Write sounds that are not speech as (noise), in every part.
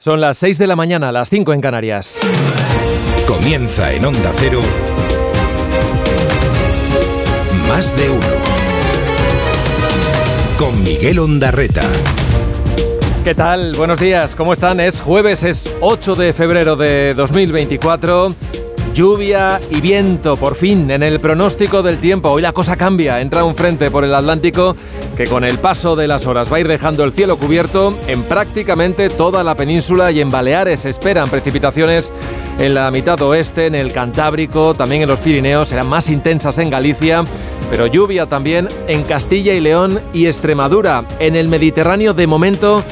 Son las 6 de la mañana, las 5 en Canarias. Comienza en Onda Cero. Más de uno. Con Miguel Ondarreta. ¿Qué tal? Buenos días, ¿cómo están? Es jueves, es 8 de febrero de 2024. Lluvia y viento, por fin, en el pronóstico del tiempo. Hoy la cosa cambia. Entra un frente por el Atlántico que con el paso de las horas va a ir dejando el cielo cubierto en prácticamente toda la península y en Baleares esperan precipitaciones en la mitad oeste, en el Cantábrico, también en los Pirineos, serán más intensas en Galicia, pero lluvia también en Castilla y León y Extremadura. En el Mediterráneo, de momento,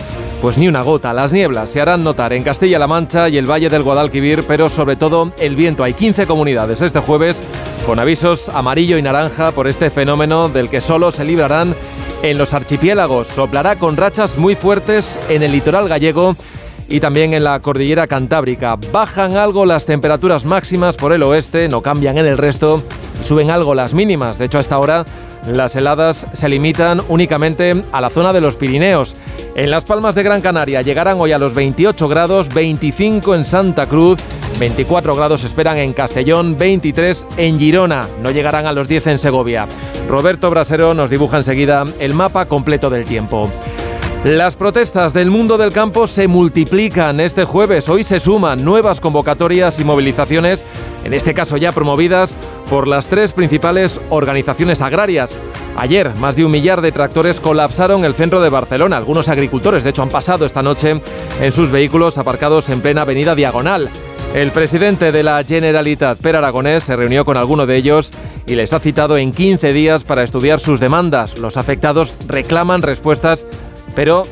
pues ni una gota. Las nieblas se harán notar en Castilla-La Mancha y el Valle del Guadalquivir, pero sobre todo el viento. Hay 15 comunidades este jueves con avisos amarillo y naranja por este fenómeno del que solo se librarán en los archipiélagos. Soplará con rachas muy fuertes en el litoral gallego y también en la cordillera cantábrica. Bajan algo las temperaturas máximas por el oeste, no cambian en el resto, suben algo las mínimas. De hecho, hasta ahora las heladas se limitan únicamente a la zona de los Pirineos. En las Palmas de Gran Canaria llegarán hoy a los 28 grados, 25 en Santa Cruz, 24 grados esperan en Castellón, 23 en Girona, no llegarán a los 10 en Segovia. Roberto Brasero nos dibuja enseguida el mapa completo del tiempo. Las protestas del mundo del campo se multiplican este jueves. Hoy se suman nuevas convocatorias y movilizaciones, en este caso ya promovidas por las tres principales organizaciones agrarias. Ayer, más de un millar de tractores colapsaron el centro de Barcelona. Algunos agricultores, de hecho, han pasado esta noche en sus vehículos aparcados en plena avenida Diagonal. El presidente de la Generalitat, Per Aragonés, se reunió con alguno de ellos y les ha citado en 15 días para estudiar sus demandas. Los afectados reclaman respuestas pero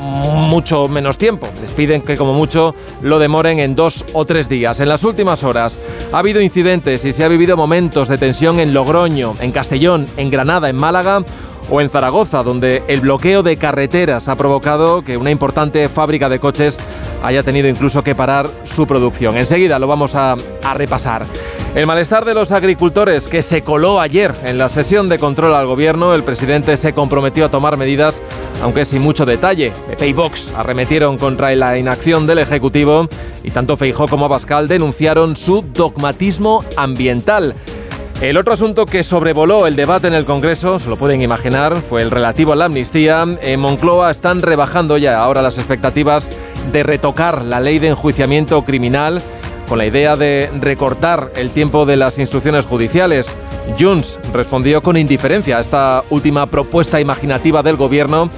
mucho menos tiempo. Les piden que como mucho lo demoren en dos o tres días. En las últimas horas ha habido incidentes y se ha vivido momentos de tensión en Logroño, en Castellón, en Granada, en Málaga o en Zaragoza, donde el bloqueo de carreteras ha provocado que una importante fábrica de coches haya tenido incluso que parar su producción. Enseguida lo vamos a, a repasar. El malestar de los agricultores que se coló ayer en la sesión de control al gobierno, el presidente se comprometió a tomar medidas, aunque sin mucho detalle. Pepe y Vox arremetieron contra la inacción del Ejecutivo y tanto Feijó como Abascal denunciaron su dogmatismo ambiental. El otro asunto que sobrevoló el debate en el Congreso, se lo pueden imaginar, fue el relativo a la amnistía. En Moncloa están rebajando ya ahora las expectativas de retocar la ley de enjuiciamiento criminal con la idea de recortar el tiempo de las instrucciones judiciales. Junts respondió con indiferencia a esta última propuesta imaginativa del gobierno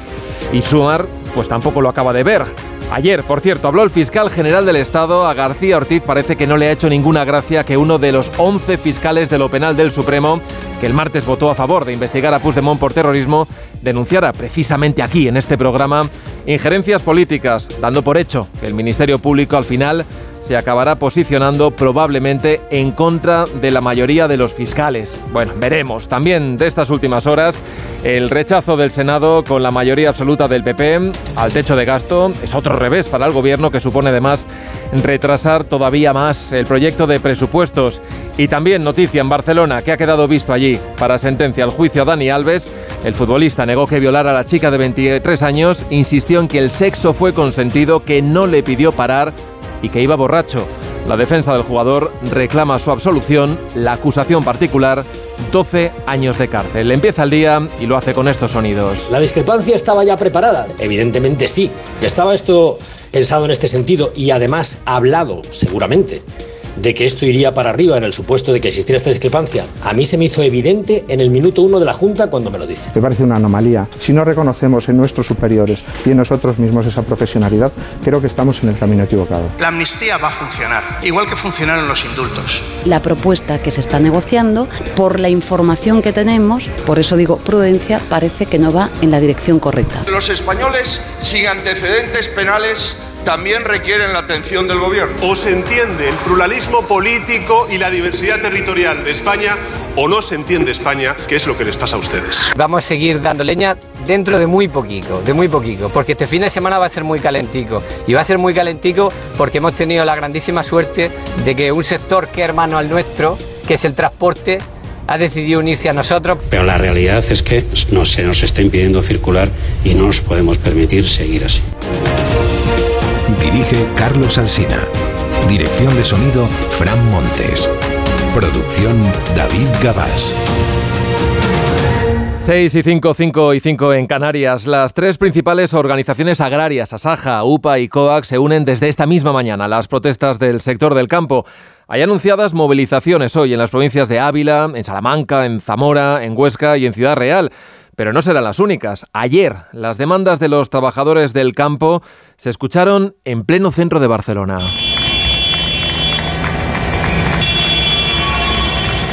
y Sumar pues tampoco lo acaba de ver. Ayer, por cierto, habló el fiscal general del Estado. A García Ortiz parece que no le ha hecho ninguna gracia que uno de los 11 fiscales de lo penal del Supremo, que el martes votó a favor de investigar a Puigdemont por terrorismo, denunciara precisamente aquí, en este programa, injerencias políticas, dando por hecho que el Ministerio Público al final se acabará posicionando probablemente en contra de la mayoría de los fiscales. Bueno, veremos. También de estas últimas horas, el rechazo del Senado con la mayoría absoluta del PP al techo de gasto es otro revés para el gobierno que supone además retrasar todavía más el proyecto de presupuestos. Y también noticia en Barcelona que ha quedado visto allí para sentencia al juicio a Dani Alves. El futbolista negó que violara a la chica de 23 años, insistió en que el sexo fue consentido, que no le pidió parar y que iba borracho. La defensa del jugador reclama su absolución, la acusación particular 12 años de cárcel. Empieza el día y lo hace con estos sonidos. ¿La discrepancia estaba ya preparada? Evidentemente sí. ¿Estaba esto pensado en este sentido y además hablado, seguramente? De que esto iría para arriba en el supuesto de que existiera esta discrepancia, a mí se me hizo evidente en el minuto uno de la Junta cuando me lo dice. Me parece una anomalía. Si no reconocemos en nuestros superiores y en nosotros mismos esa profesionalidad, creo que estamos en el camino equivocado. La amnistía va a funcionar, igual que funcionaron los indultos. La propuesta que se está negociando, por la información que tenemos, por eso digo prudencia, parece que no va en la dirección correcta. Los españoles sin antecedentes penales también requieren la atención del gobierno. O se entiende el pluralismo político y la diversidad territorial de España o no se entiende España, que es lo que les pasa a ustedes. Vamos a seguir dando leña dentro de muy poquito, de muy poquito, porque este fin de semana va a ser muy calentico. Y va a ser muy calentico porque hemos tenido la grandísima suerte de que un sector que es hermano al nuestro, que es el transporte, ha decidido unirse a nosotros. Pero la realidad es que no, se nos está impidiendo circular y no nos podemos permitir seguir así. Dirige Carlos Alsina. Dirección de sonido Fran Montes. Producción David Gabás. 6 y 5, 5 y 5 en Canarias. Las tres principales organizaciones agrarias, Asaja, UPA y COAC, se unen desde esta misma mañana a las protestas del sector del campo. Hay anunciadas movilizaciones hoy en las provincias de Ávila, en Salamanca, en Zamora, en Huesca y en Ciudad Real. Pero no serán las únicas. Ayer, las demandas de los trabajadores del campo se escucharon en pleno centro de Barcelona.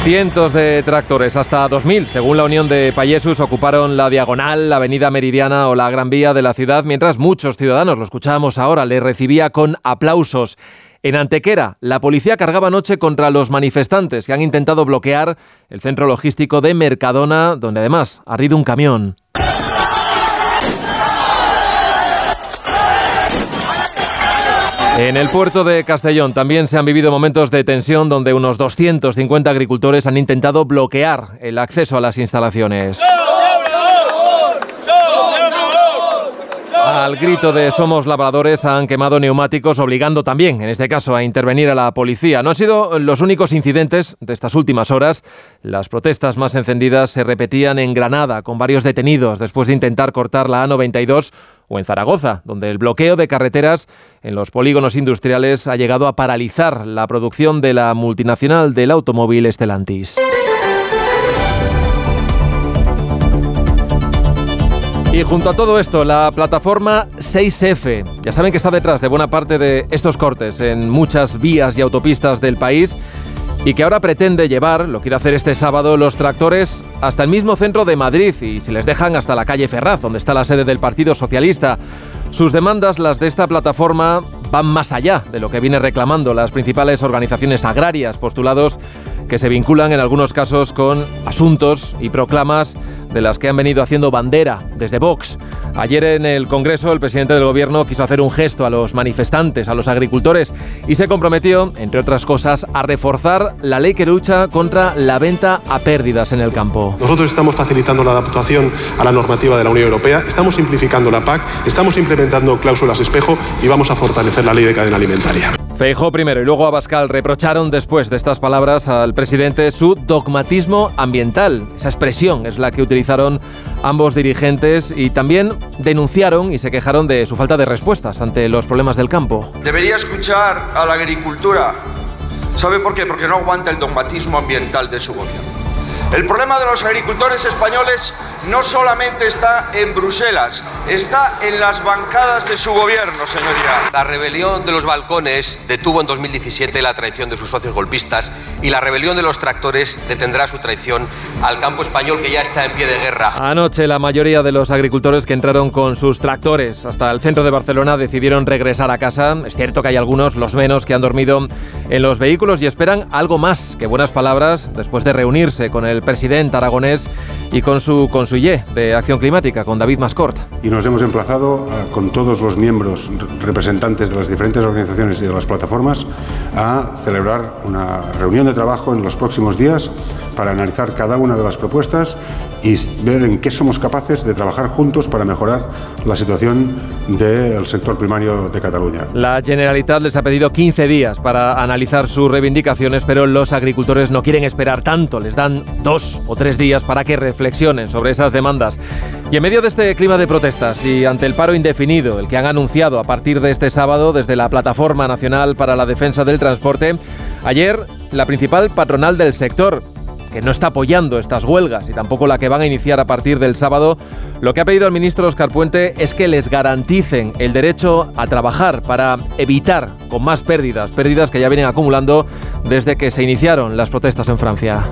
Cientos de tractores, hasta 2.000, según la Unión de Payesus, ocuparon la Diagonal, la Avenida Meridiana o la Gran Vía de la ciudad, mientras muchos ciudadanos, lo escuchábamos ahora, le recibía con aplausos. En Antequera, la policía cargaba anoche contra los manifestantes que han intentado bloquear el centro logístico de Mercadona, donde además ha ardido un camión. En el puerto de Castellón también se han vivido momentos de tensión donde unos 250 agricultores han intentado bloquear el acceso a las instalaciones. Al grito de Somos labradores han quemado neumáticos, obligando también, en este caso, a intervenir a la policía. No han sido los únicos incidentes de estas últimas horas. Las protestas más encendidas se repetían en Granada, con varios detenidos después de intentar cortar la A92 o en Zaragoza, donde el bloqueo de carreteras en los polígonos industriales ha llegado a paralizar la producción de la multinacional del automóvil Stellantis. Y junto a todo esto, la plataforma 6F, ya saben que está detrás de buena parte de estos cortes en muchas vías y autopistas del país y que ahora pretende llevar, lo quiere hacer este sábado, los tractores hasta el mismo centro de Madrid y si les dejan hasta la calle Ferraz, donde está la sede del Partido Socialista. Sus demandas, las de esta plataforma, van más allá de lo que viene reclamando las principales organizaciones agrarias, postulados que se vinculan en algunos casos con asuntos y proclamas de las que han venido haciendo bandera desde Vox. Ayer en el Congreso el presidente del Gobierno quiso hacer un gesto a los manifestantes, a los agricultores, y se comprometió, entre otras cosas, a reforzar la ley que lucha contra la venta a pérdidas en el campo. Nosotros estamos facilitando la adaptación a la normativa de la Unión Europea, estamos simplificando la PAC, estamos implementando cláusulas espejo y vamos a fortalecer la ley de cadena alimentaria. Feijó primero y luego Abascal reprocharon después de estas palabras al presidente su dogmatismo ambiental. Esa expresión es la que utilizaron ambos dirigentes y también denunciaron y se quejaron de su falta de respuestas ante los problemas del campo. Debería escuchar a la agricultura. ¿Sabe por qué? Porque no aguanta el dogmatismo ambiental de su gobierno. El problema de los agricultores españoles no solamente está en Bruselas, está en las bancadas de su gobierno, señoría. La rebelión de los balcones detuvo en 2017 la traición de sus socios golpistas y la rebelión de los tractores detendrá su traición al campo español que ya está en pie de guerra. Anoche la mayoría de los agricultores que entraron con sus tractores hasta el centro de Barcelona decidieron regresar a casa. Es cierto que hay algunos, los menos, que han dormido en los vehículos y esperan algo más que buenas palabras después de reunirse con el presidente aragonés y con su, con su IE de Acción Climática, con David Mascort. Y nos hemos emplazado a, con todos los miembros representantes de las diferentes organizaciones y de las plataformas a celebrar una reunión de trabajo en los próximos días para analizar cada una de las propuestas y ver en qué somos capaces de trabajar juntos para mejorar la situación del sector primario de Cataluña. La Generalitat les ha pedido 15 días para analizar sus reivindicaciones, pero los agricultores no quieren esperar tanto, les dan dos o tres días para que reflexionen sobre esas demandas. Y en medio de este clima de protestas y ante el paro indefinido, el que han anunciado a partir de este sábado desde la Plataforma Nacional para la Defensa del Transporte, ayer la principal patronal del sector, que no está apoyando estas huelgas y tampoco la que van a iniciar a partir del sábado, lo que ha pedido el ministro Oscar Puente es que les garanticen el derecho a trabajar para evitar con más pérdidas, pérdidas que ya vienen acumulando desde que se iniciaron las protestas en Francia.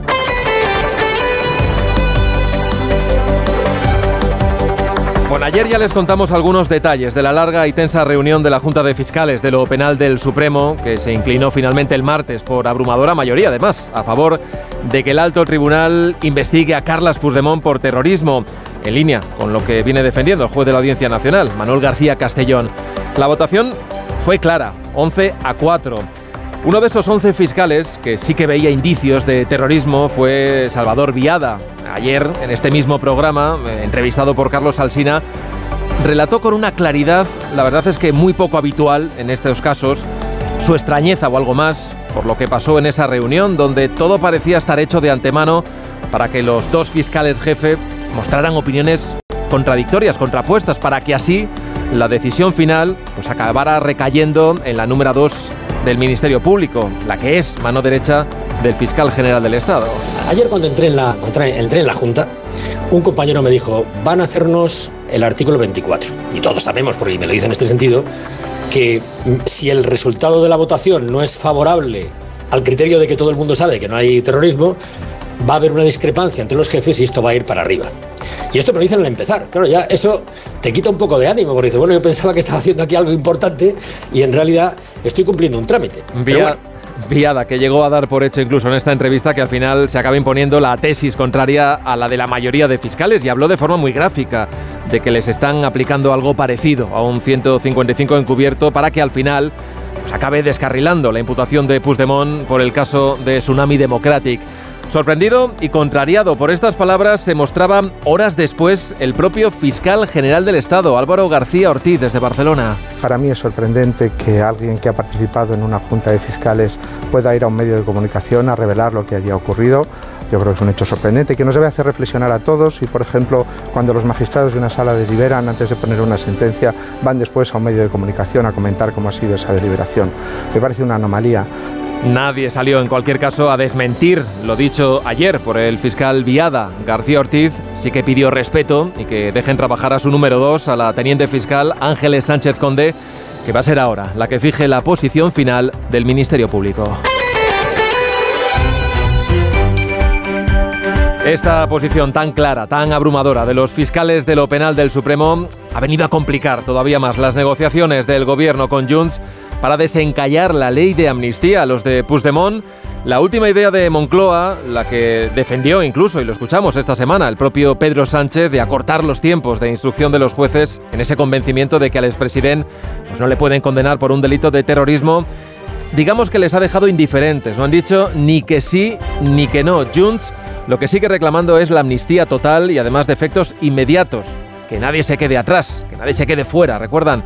Bueno, ayer ya les contamos algunos detalles de la larga y tensa reunión de la Junta de Fiscales de lo Penal del Supremo, que se inclinó finalmente el martes por abrumadora mayoría, además, a favor de que el alto tribunal investigue a Carlas Puigdemont por terrorismo, en línea con lo que viene defendiendo el juez de la Audiencia Nacional, Manuel García Castellón. La votación fue clara, 11 a 4. Uno de esos 11 fiscales que sí que veía indicios de terrorismo fue Salvador Viada. Ayer, en este mismo programa, eh, entrevistado por Carlos Alsina, relató con una claridad, la verdad es que muy poco habitual en estos casos, su extrañeza o algo más por lo que pasó en esa reunión donde todo parecía estar hecho de antemano para que los dos fiscales jefe mostraran opiniones contradictorias, contrapuestas, para que así la decisión final pues acabara recayendo en la número 2 del Ministerio Público, la que es mano derecha del fiscal general del Estado. Ayer cuando entré en la, entré en la Junta, un compañero me dijo, van a hacernos el artículo 24. Y todos sabemos, porque me lo dice en este sentido, que si el resultado de la votación no es favorable al criterio de que todo el mundo sabe que no hay terrorismo, va a haber una discrepancia entre los jefes y esto va a ir para arriba. Y esto me lo dicen al empezar. Claro, ya eso te quita un poco de ánimo, porque dices, bueno, yo pensaba que estaba haciendo aquí algo importante y en realidad estoy cumpliendo un trámite. Viada, que llegó a dar por hecho incluso en esta entrevista que al final se acaba imponiendo la tesis contraria a la de la mayoría de fiscales y habló de forma muy gráfica de que les están aplicando algo parecido a un 155 encubierto para que al final pues, acabe descarrilando la imputación de Puigdemont por el caso de Tsunami Democratic. Sorprendido y contrariado por estas palabras se mostraba horas después el propio fiscal general del Estado, Álvaro García Ortiz, desde Barcelona. Para mí es sorprendente que alguien que ha participado en una junta de fiscales pueda ir a un medio de comunicación a revelar lo que haya ocurrido. Yo creo que es un hecho sorprendente que nos debe hacer reflexionar a todos y, por ejemplo, cuando los magistrados de una sala deliberan antes de poner una sentencia, van después a un medio de comunicación a comentar cómo ha sido esa deliberación. Me parece una anomalía. Nadie salió en cualquier caso a desmentir lo dicho ayer por el fiscal Viada. García Ortiz sí que pidió respeto y que dejen trabajar a su número 2, a la teniente fiscal Ángeles Sánchez Conde, que va a ser ahora la que fije la posición final del Ministerio Público. Esta posición tan clara, tan abrumadora de los fiscales de lo penal del Supremo ha venido a complicar todavía más las negociaciones del gobierno con Junts para desencallar la ley de amnistía los de Puigdemont. La última idea de Moncloa, la que defendió incluso, y lo escuchamos esta semana, el propio Pedro Sánchez, de acortar los tiempos de instrucción de los jueces en ese convencimiento de que al expresidente pues no le pueden condenar por un delito de terrorismo, digamos que les ha dejado indiferentes. No han dicho ni que sí ni que no. Junts lo que sigue reclamando es la amnistía total y además de efectos inmediatos. Que nadie se quede atrás, que nadie se quede fuera, ¿recuerdan?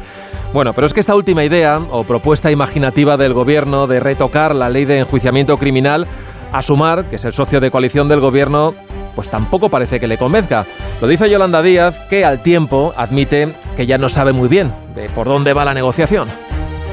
Bueno, pero es que esta última idea o propuesta imaginativa del gobierno de retocar la ley de enjuiciamiento criminal a sumar, que es el socio de coalición del gobierno, pues tampoco parece que le convenzca. Lo dice Yolanda Díaz, que al tiempo admite que ya no sabe muy bien de por dónde va la negociación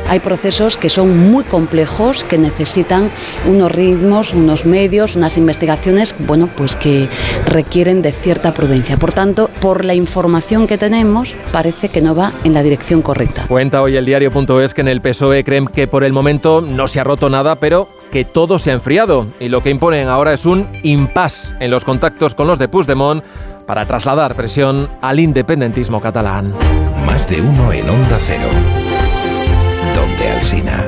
hay procesos que son muy complejos, que necesitan unos ritmos, unos medios, unas investigaciones, bueno, pues que requieren de cierta prudencia. Por tanto, por la información que tenemos, parece que no va en la dirección correcta. Cuenta hoy el diario.es que en el PSOE creen que por el momento no se ha roto nada, pero que todo se ha enfriado y lo que imponen ahora es un impasse en los contactos con los de Puigdemont para trasladar presión al independentismo catalán. Más de uno en Onda Cero de Alsina.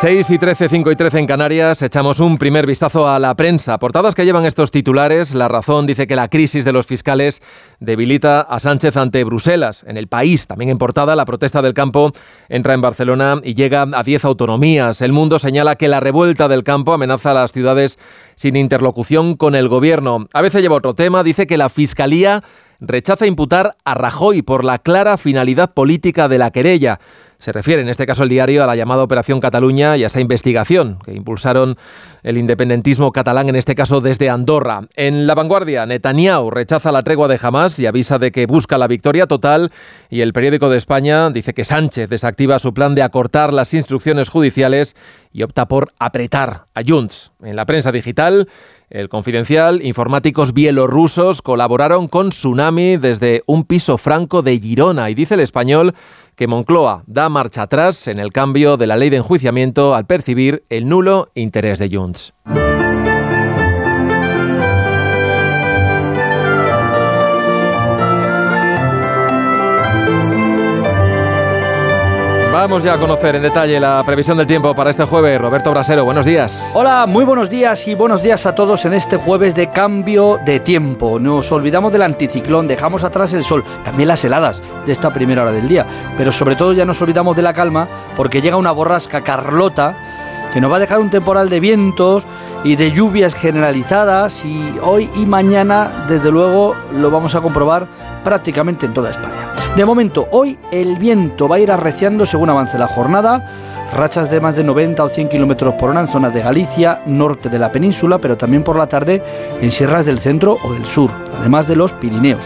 6 y 13, 5 y 13 en Canarias, echamos un primer vistazo a la prensa. Portadas que llevan estos titulares. La razón dice que la crisis de los fiscales debilita a Sánchez ante Bruselas. En el país, también en portada, la protesta del campo entra en Barcelona y llega a 10 autonomías. El mundo señala que la revuelta del campo amenaza a las ciudades sin interlocución con el gobierno. A veces lleva otro tema, dice que la fiscalía rechaza imputar a Rajoy por la clara finalidad política de la querella. Se refiere en este caso el diario a la llamada Operación Cataluña y a esa investigación que impulsaron el independentismo catalán, en este caso desde Andorra. En la vanguardia, Netanyahu rechaza la tregua de Hamas y avisa de que busca la victoria total. Y el periódico de España dice que Sánchez desactiva su plan de acortar las instrucciones judiciales y opta por apretar a Junts. En la prensa digital, el Confidencial, informáticos bielorrusos colaboraron con Tsunami desde un piso franco de Girona y dice el español que Moncloa da marcha atrás en el cambio de la ley de enjuiciamiento al percibir el nulo interés de Junts. Vamos ya a conocer en detalle la previsión del tiempo para este jueves. Roberto Brasero, buenos días. Hola, muy buenos días y buenos días a todos en este jueves de cambio de tiempo. Nos olvidamos del anticiclón, dejamos atrás el sol, también las heladas de esta primera hora del día, pero sobre todo ya nos olvidamos de la calma porque llega una borrasca Carlota que nos va a dejar un temporal de vientos y de lluvias generalizadas y hoy y mañana desde luego lo vamos a comprobar prácticamente en toda España. De momento, hoy el viento va a ir arreciando según avance la jornada rachas de más de 90 o 100 kilómetros por hora en zonas de Galicia, norte de la península, pero también por la tarde en sierras del centro o del sur, además de los Pirineos.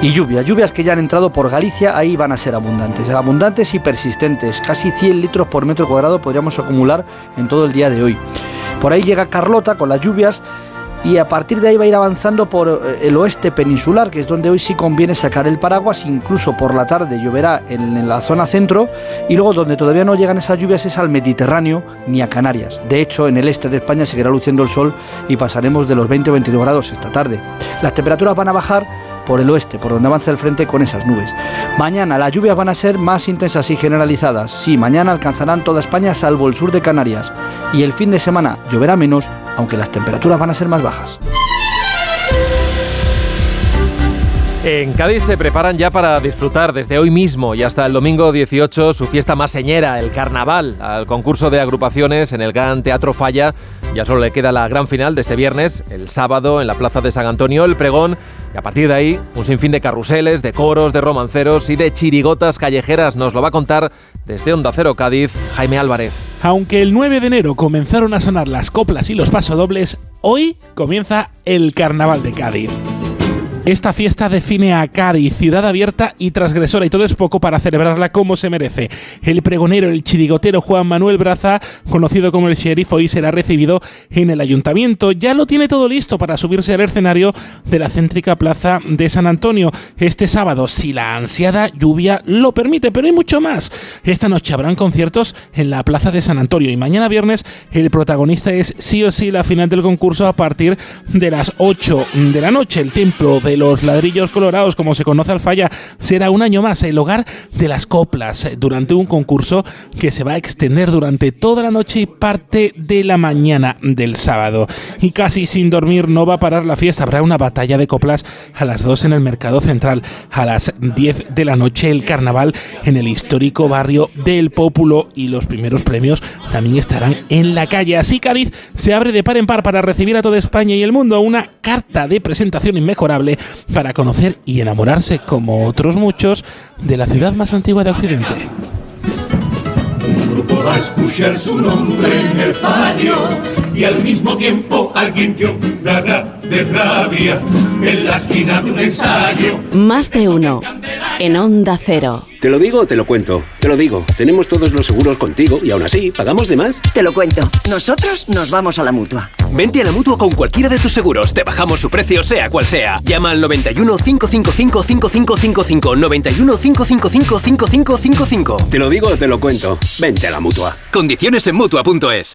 Y lluvias, lluvias que ya han entrado por Galicia, ahí van a ser abundantes, abundantes y persistentes. Casi 100 litros por metro cuadrado podríamos acumular en todo el día de hoy. Por ahí llega Carlota con las lluvias y a partir de ahí va a ir avanzando por eh, el oeste peninsular, que es donde hoy sí conviene sacar el paraguas, incluso por la tarde lloverá en, la zona centro y luego donde todavía no llegan esas lluvias es al Mediterráneo ni a Canarias. De hecho, en el este de España seguirá luciendo el sol y pasaremos de los 20 o 22 grados esta tarde. Las temperaturas van a bajar por el oeste, por donde avanza el frente con esas nubes. Mañana las lluvias van a ser más intensas y generalizadas. Sí, mañana alcanzarán toda España salvo el sur de Canarias. Y el fin de semana lloverá menos, aunque las temperaturas van a ser más bajas. En Cádiz se preparan ya para disfrutar desde hoy mismo y hasta el domingo 18 su fiesta más señera, el carnaval, al concurso de agrupaciones en el Gran Teatro Falla. Ya solo le queda la gran final de este viernes, el sábado en la Plaza de San Antonio, el pregón, y a partir de ahí un sinfín de carruseles, de coros, de romanceros y de chirigotas callejeras. Nos lo va a contar desde Onda Cero Cádiz, Jaime Álvarez. Aunque el 9 de enero comenzaron a sonar las coplas y los pasodobles, hoy comienza el Carnaval de Cádiz. Esta fiesta define a Cádiz, ciudad abierta y transgresora, y todo es poco para celebrarla como se merece. El pregonero, el chirigotero Juan Manuel Braza, conocido como el sheriff, hoy será recibido en el ayuntamiento. Ya lo tiene todo listo para subirse al escenario de la céntrica plaza de San Antonio este sábado, si la ansiada lluvia lo permite, pero hay mucho más. Esta noche habrán conciertos en la plaza de San Antonio y mañana viernes el protagonista es sí o sí la final del concurso a partir de las 8 de la noche. El templo de los ladrillos colorados, como se conoce al falla, será un año más el hogar de las coplas eh, durante un concurso que se va a extender durante toda la noche y parte de la mañana del sábado. Y casi sin dormir no va a parar la fiesta, habrá una batalla de coplas a las 2 en el Mercado Central, a las 10 de la noche el carnaval en el histórico barrio del Pópulo y los primeros premios también estarán en la calle. Así Cádiz se abre de par en par para recibir a toda España y el mundo una carta de presentación inmejorable para conocer y enamorarse, como otros muchos, de la ciudad más antigua de Occidente. Un grupo va a escuchar su nombre en el fallo y al mismo tiempo alguien que de rabia en la esquina de un ensayo. Más de uno en Onda Cero. ¿Te lo digo o te lo cuento? Te lo digo. Tenemos todos los seguros contigo y aún así, ¿pagamos de más? Te lo cuento. Nosotros nos vamos a la mutua. Vente a la mutua con cualquiera de tus seguros. Te bajamos su precio, sea cual sea. Llama al 91 555 5555. 91 555 5555. Te lo digo o te lo cuento. Vente a la mutua. Condiciones en mutua.es.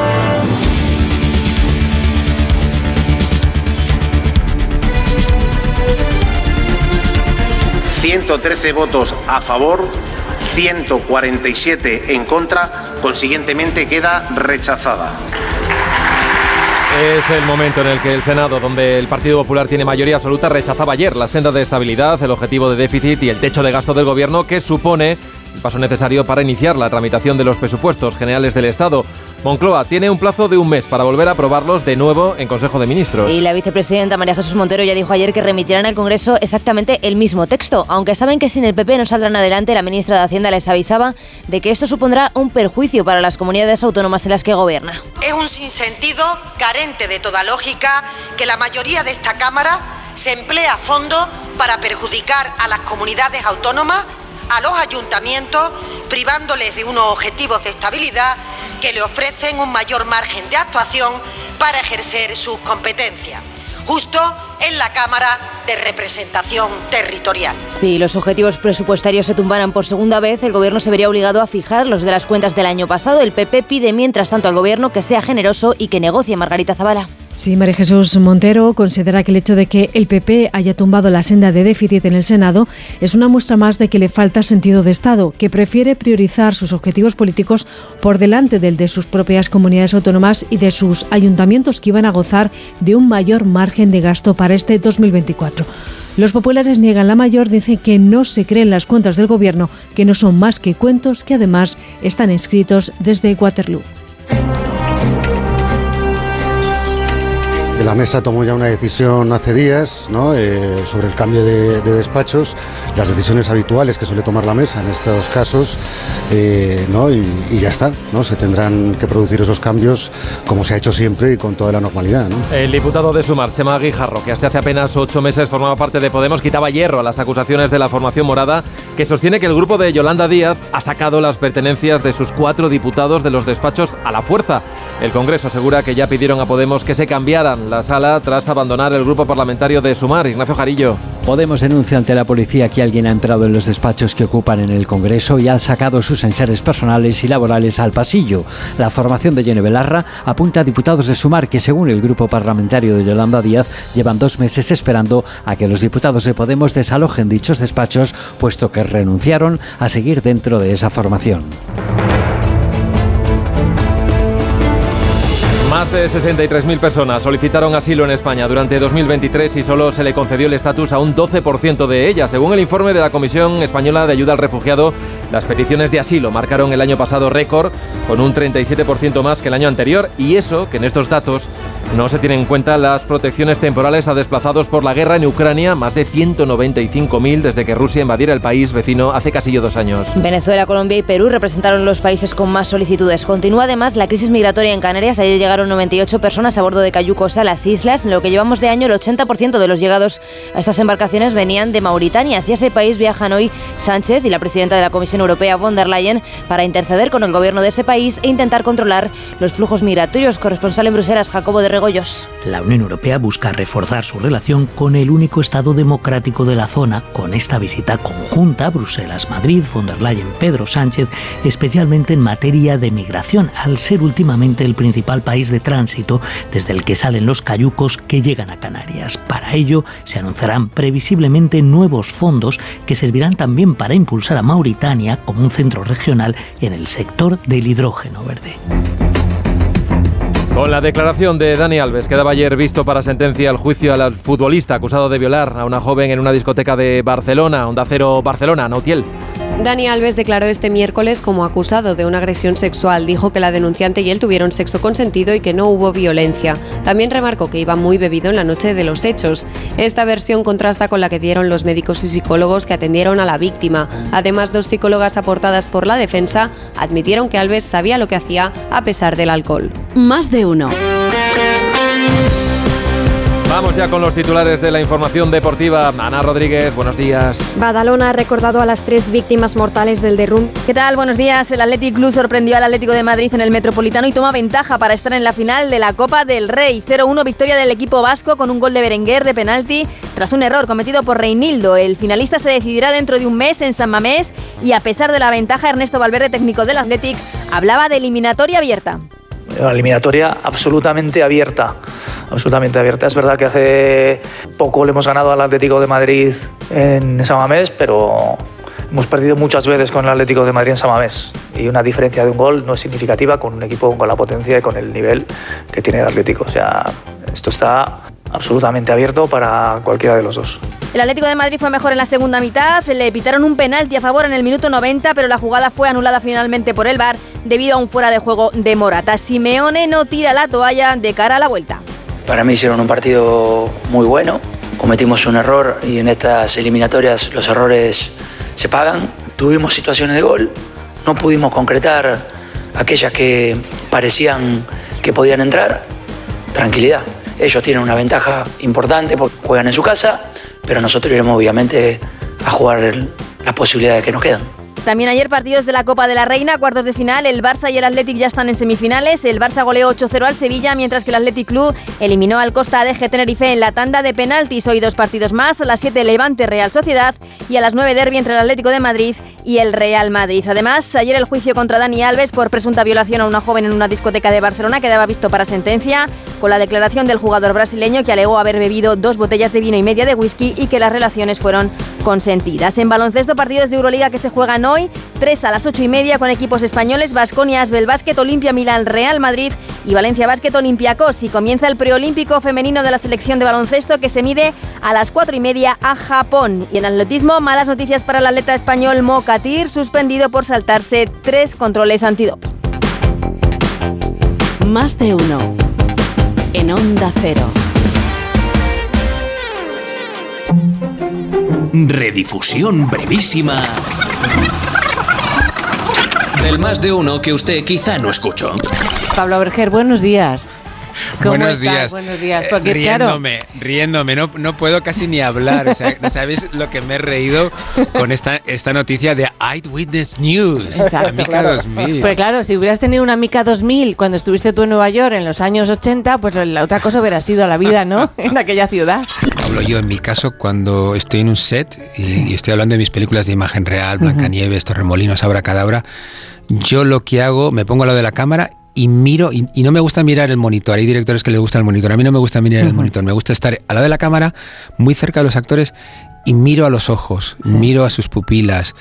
113 votos a favor, 147 en contra, consiguientemente queda rechazada. Es el momento en el que el Senado, donde el Partido Popular tiene mayoría absoluta, rechazaba ayer la senda de estabilidad, el objetivo de déficit y el techo de gasto del gobierno que supone el paso necesario para iniciar la tramitación de los presupuestos generales del Estado. Moncloa tiene un plazo de un mes para volver a aprobarlos de nuevo en Consejo de Ministros. Y la vicepresidenta María Jesús Montero ya dijo ayer que remitirán al Congreso exactamente el mismo texto. Aunque saben que sin el PP no saldrán adelante, la ministra de Hacienda les avisaba de que esto supondrá un perjuicio para las comunidades autónomas en las que gobierna. Es un sinsentido carente de toda lógica que la mayoría de esta Cámara se emplea a fondo para perjudicar a las comunidades autónomas a los ayuntamientos, privándoles de unos objetivos de estabilidad que le ofrecen un mayor margen de actuación para ejercer sus competencias justo en la Cámara de Representación Territorial. Si los objetivos presupuestarios se tumbaran por segunda vez, el Gobierno se vería obligado a fijar los de las cuentas del año pasado. El PP pide, mientras tanto, al Gobierno que sea generoso y que negocie Margarita Zavala. Sí, María Jesús Montero considera que el hecho de que el PP haya tumbado la senda de déficit en el Senado es una muestra más de que le falta sentido de Estado, que prefiere priorizar sus objetivos políticos por delante del de sus propias comunidades autónomas y de sus ayuntamientos que iban a gozar de un mayor margen de gasto para este 2024. Los populares niegan la mayor, dicen que no se creen las cuentas del gobierno, que no son más que cuentos que además están escritos desde Waterloo. La mesa tomó ya una decisión hace días eh, sobre el cambio de, de, despachos, las decisiones habituales que suele tomar la mesa en estos casos, eh, y, ya está. ¿no? Se tendrán que producir esos cambios como se ha hecho siempre y con toda la normalidad. ¿no? El diputado de Sumar, Chema Guijarro, que hasta hace apenas ocho meses formaba parte de Podemos, quitaba hierro a las acusaciones de la formación morada, que sostiene que el grupo de Yolanda Díaz ha sacado las pertenencias de sus cuatro diputados de los despachos a la fuerza. El Congreso asegura que ya pidieron a Podemos que se cambiaran la sala tras abandonar el grupo parlamentario de Sumar. Ignacio Jarillo. Podemos denuncia ante la policía que alguien ha entrado en los despachos que ocupan en el Congreso y ha sacado sus enseres personales y laborales al pasillo. La formación de Yone Belarra apunta a diputados de Sumar que, según el grupo parlamentario de Yolanda Díaz, llevan dos meses esperando a que los diputados de Podemos desalojen dichos despachos, puesto que renunciaron a seguir dentro de esa formación. Más de 63.000 personas solicitaron asilo en España durante 2023 y solo se le concedió el estatus a un 12% de ellas. Según el informe de la Comisión Española de Ayuda al Refugiado, las peticiones de asilo marcaron el año pasado récord con un 37% más que el año anterior y eso que en estos datos no se tienen en cuenta las protecciones temporales a desplazados por la guerra en Ucrania, más de 195.000 desde que Rusia invadiera el país vecino hace casi dos años. Venezuela, Colombia y Perú representaron los países con más solicitudes. Continúa además la crisis migratoria en Canarias. Ayer llegaron 98 personas a bordo de cayucos a las islas. En lo que llevamos de año, el 80% de los llegados a estas embarcaciones venían de Mauritania. Hacia ese país viajan hoy Sánchez y la presidenta de la Comisión Europea, von der Leyen, para interceder con el gobierno de ese país e intentar controlar los flujos migratorios. Corresponsal en Bruselas, Jacobo de Regoyos. La Unión Europea busca reforzar su relación con el único Estado democrático de la zona con esta visita conjunta Bruselas-Madrid, von der Leyen, Pedro Sánchez, especialmente en materia de migración, al ser últimamente el principal país de tránsito desde el que salen los cayucos que llegan a Canarias. Para ello se anunciarán previsiblemente nuevos fondos que servirán también para impulsar a Mauritania como un centro regional en el sector del hidrógeno verde. Con la declaración de Dani Alves, quedaba ayer visto para sentencia el juicio al futbolista acusado de violar a una joven en una discoteca de Barcelona, Onda Cero Barcelona, Nautiel. Dani Alves declaró este miércoles como acusado de una agresión sexual. Dijo que la denunciante y él tuvieron sexo consentido y que no hubo violencia. También remarcó que iba muy bebido en la noche de los hechos. Esta versión contrasta con la que dieron los médicos y psicólogos que atendieron a la víctima. Además, dos psicólogas aportadas por la defensa admitieron que Alves sabía lo que hacía a pesar del alcohol. Más de uno. Vamos ya con los titulares de la información deportiva. Ana Rodríguez, buenos días. Badalona ha recordado a las tres víctimas mortales del derrumbe. ¿Qué tal? Buenos días. El Athletic Club sorprendió al Atlético de Madrid en el Metropolitano y toma ventaja para estar en la final de la Copa del Rey. 0-1 victoria del equipo vasco con un gol de Berenguer de penalti tras un error cometido por Reinildo. El finalista se decidirá dentro de un mes en San Mamés y a pesar de la ventaja, Ernesto Valverde, técnico del Athletic, hablaba de eliminatoria abierta una eliminatoria absolutamente abierta, absolutamente abierta. Es verdad que hace poco le hemos ganado al Atlético de Madrid en San Mamés, pero hemos perdido muchas veces con el Atlético de Madrid en San Mamés y una diferencia de un gol no es significativa con un equipo con la potencia y con el nivel que tiene el Atlético. O sea, esto está absolutamente abierto para cualquiera de los dos. El Atlético de Madrid fue mejor en la segunda mitad, le pitaron un penalti a favor en el minuto 90, pero la jugada fue anulada finalmente por el VAR debido a un fuera de juego de Morata. Simeone no tira la toalla de cara a la vuelta. Para mí hicieron un partido muy bueno, cometimos un error y en estas eliminatorias los errores se pagan. Tuvimos situaciones de gol, no pudimos concretar aquellas que parecían que podían entrar. Tranquilidad. Ellos tienen una ventaja importante porque juegan en su casa, pero nosotros iremos obviamente a jugar las posibilidades que nos quedan. También ayer partidos de la Copa de la Reina, cuartos de final. El Barça y el Athletic ya están en semifinales. El Barça goleó 8-0 al Sevilla, mientras que el Athletic Club eliminó al Costa de Tenerife en la tanda de penaltis. Hoy dos partidos más, a las 7 Levante Real Sociedad y a las 9 Derby entre el Atlético de Madrid y el Real Madrid. Además, ayer el juicio contra Dani Alves por presunta violación a una joven en una discoteca de Barcelona quedaba visto para sentencia, con la declaración del jugador brasileño que alegó haber bebido dos botellas de vino y media de whisky y que las relaciones fueron consentidas. En baloncesto, partidos de Euroliga que se juegan hoy, 3 a las 8 y media con equipos españoles, Basconia, Asbel Basket, Olimpia, Milán, Real Madrid y Valencia Basket, Olympiacos. Y comienza el preolímpico femenino de la selección de baloncesto que se mide a las 4 y media a Japón. Y en atletismo, malas noticias para el atleta español Mokatir, suspendido por saltarse tres controles antidop. Más de uno. En Onda Cero. Redifusión brevísima del más de uno que usted quizá no escuchó. Pablo Berger, buenos días. Buenos días. Buenos días. Porque, riéndome, riéndome, no, no puedo casi ni hablar. O sea, no (laughs) sabéis lo que me he reído con esta, esta noticia de Eyewitness News. Exacto, Amica claro. 2000. Pues claro, si hubieras tenido una Mica 2000 cuando estuviste tú en Nueva York en los años 80, pues la otra cosa hubiera sido la vida, ¿no? (laughs) en aquella ciudad. Hablo yo en mi caso cuando estoy en un set y, y estoy hablando de mis películas de imagen real, Blancanieves, Torremolinos, Abracadabra. Yo lo que hago, me pongo al lado de la cámara y miro, y, y no me gusta mirar el monitor. Hay directores que les gusta el monitor. A mí no me gusta mirar el monitor. Me gusta estar al lado de la cámara, muy cerca de los actores, y miro a los ojos, miro a sus pupilas,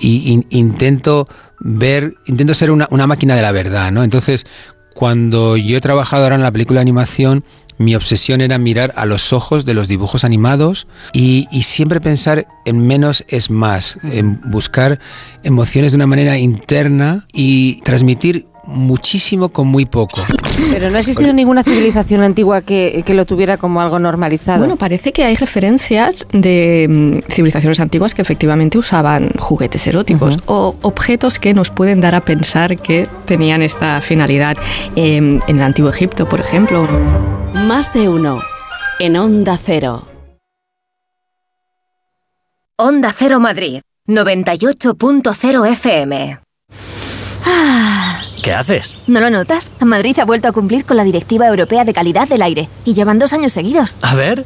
y, in- intento ver, intento ser una, una máquina de la verdad, ¿no? Entonces, cuando yo he trabajado ahora en la película de animación, mi obsesión era mirar a los ojos de los dibujos animados y, y siempre pensar en menos es más, en buscar emociones de una manera interna y transmitir muchísimo con muy poco. Pero no ha existido ninguna civilización antigua que, que lo tuviera como algo normalizado. Bueno, parece que hay referencias de mm, civilizaciones antiguas que efectivamente usaban juguetes eróticos o objetos que nos pueden dar a pensar que tenían esta finalidad. Em, en el antiguo Egipto, por ejemplo. Más de uno. En Onda Cero. Onda Cero Madrid, 98.0 FM. ¿Qué haces? ¿No lo notas? Madrid ha vuelto a cumplir con la Directiva Europea de Calidad del Aire y llevan dos años seguidos. A ver.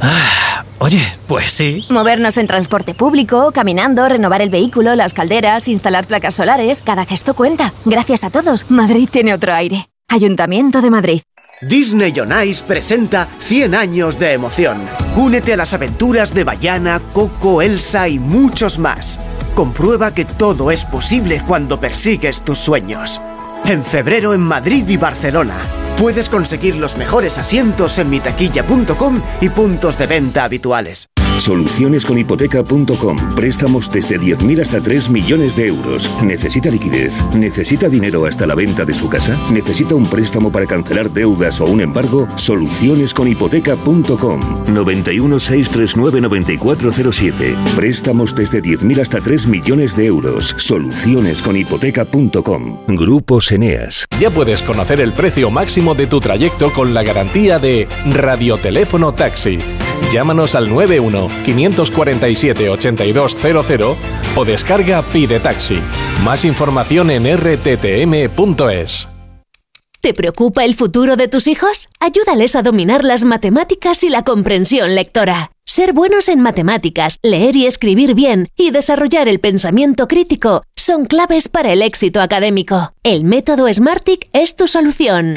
Ah, oye, pues sí. Movernos en transporte público, caminando, renovar el vehículo, las calderas, instalar placas solares, cada gesto cuenta. Gracias a todos, Madrid tiene otro aire. Ayuntamiento de Madrid. Disney on Ice presenta 100 años de emoción. Únete a las aventuras de Bayana, Coco, Elsa y muchos más. Comprueba que todo es posible cuando persigues tus sueños. En febrero en Madrid y Barcelona. Puedes conseguir los mejores asientos en mitaquilla.com y puntos de venta habituales. Solucionesconhipoteca.com. Préstamos desde 10.000 hasta 3 millones de euros. ¿Necesita liquidez? ¿Necesita dinero hasta la venta de su casa? ¿Necesita un préstamo para cancelar deudas o un embargo? Solucionesconhipoteca.com. 91 639 9407. Préstamos desde 10.000 hasta 3 millones de euros. Solucionesconhipoteca.com. Grupos Eneas. Ya puedes conocer el precio máximo de tu trayecto con la garantía de Radioteléfono Taxi. Llámanos al 91-547-8200 o descarga Pide Taxi. Más información en rttm.es. ¿Te preocupa el futuro de tus hijos? Ayúdales a dominar las matemáticas y la comprensión lectora. Ser buenos en matemáticas, leer y escribir bien y desarrollar el pensamiento crítico son claves para el éxito académico. El método Smartick es tu solución.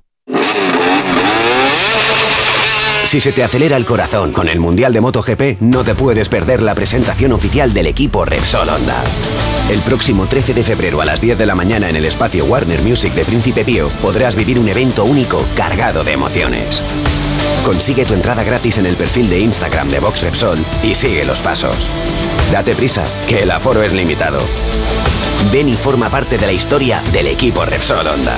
Si se te acelera el corazón con el Mundial de MotoGP, no te puedes perder la presentación oficial del equipo Repsol Honda. El próximo 13 de febrero a las 10 de la mañana en el espacio Warner Music de Príncipe Pío podrás vivir un evento único cargado de emociones. Consigue tu entrada gratis en el perfil de Instagram de Vox Repsol y sigue los pasos. Date prisa, que el aforo es limitado. Ven y forma parte de la historia del equipo Repsol Honda.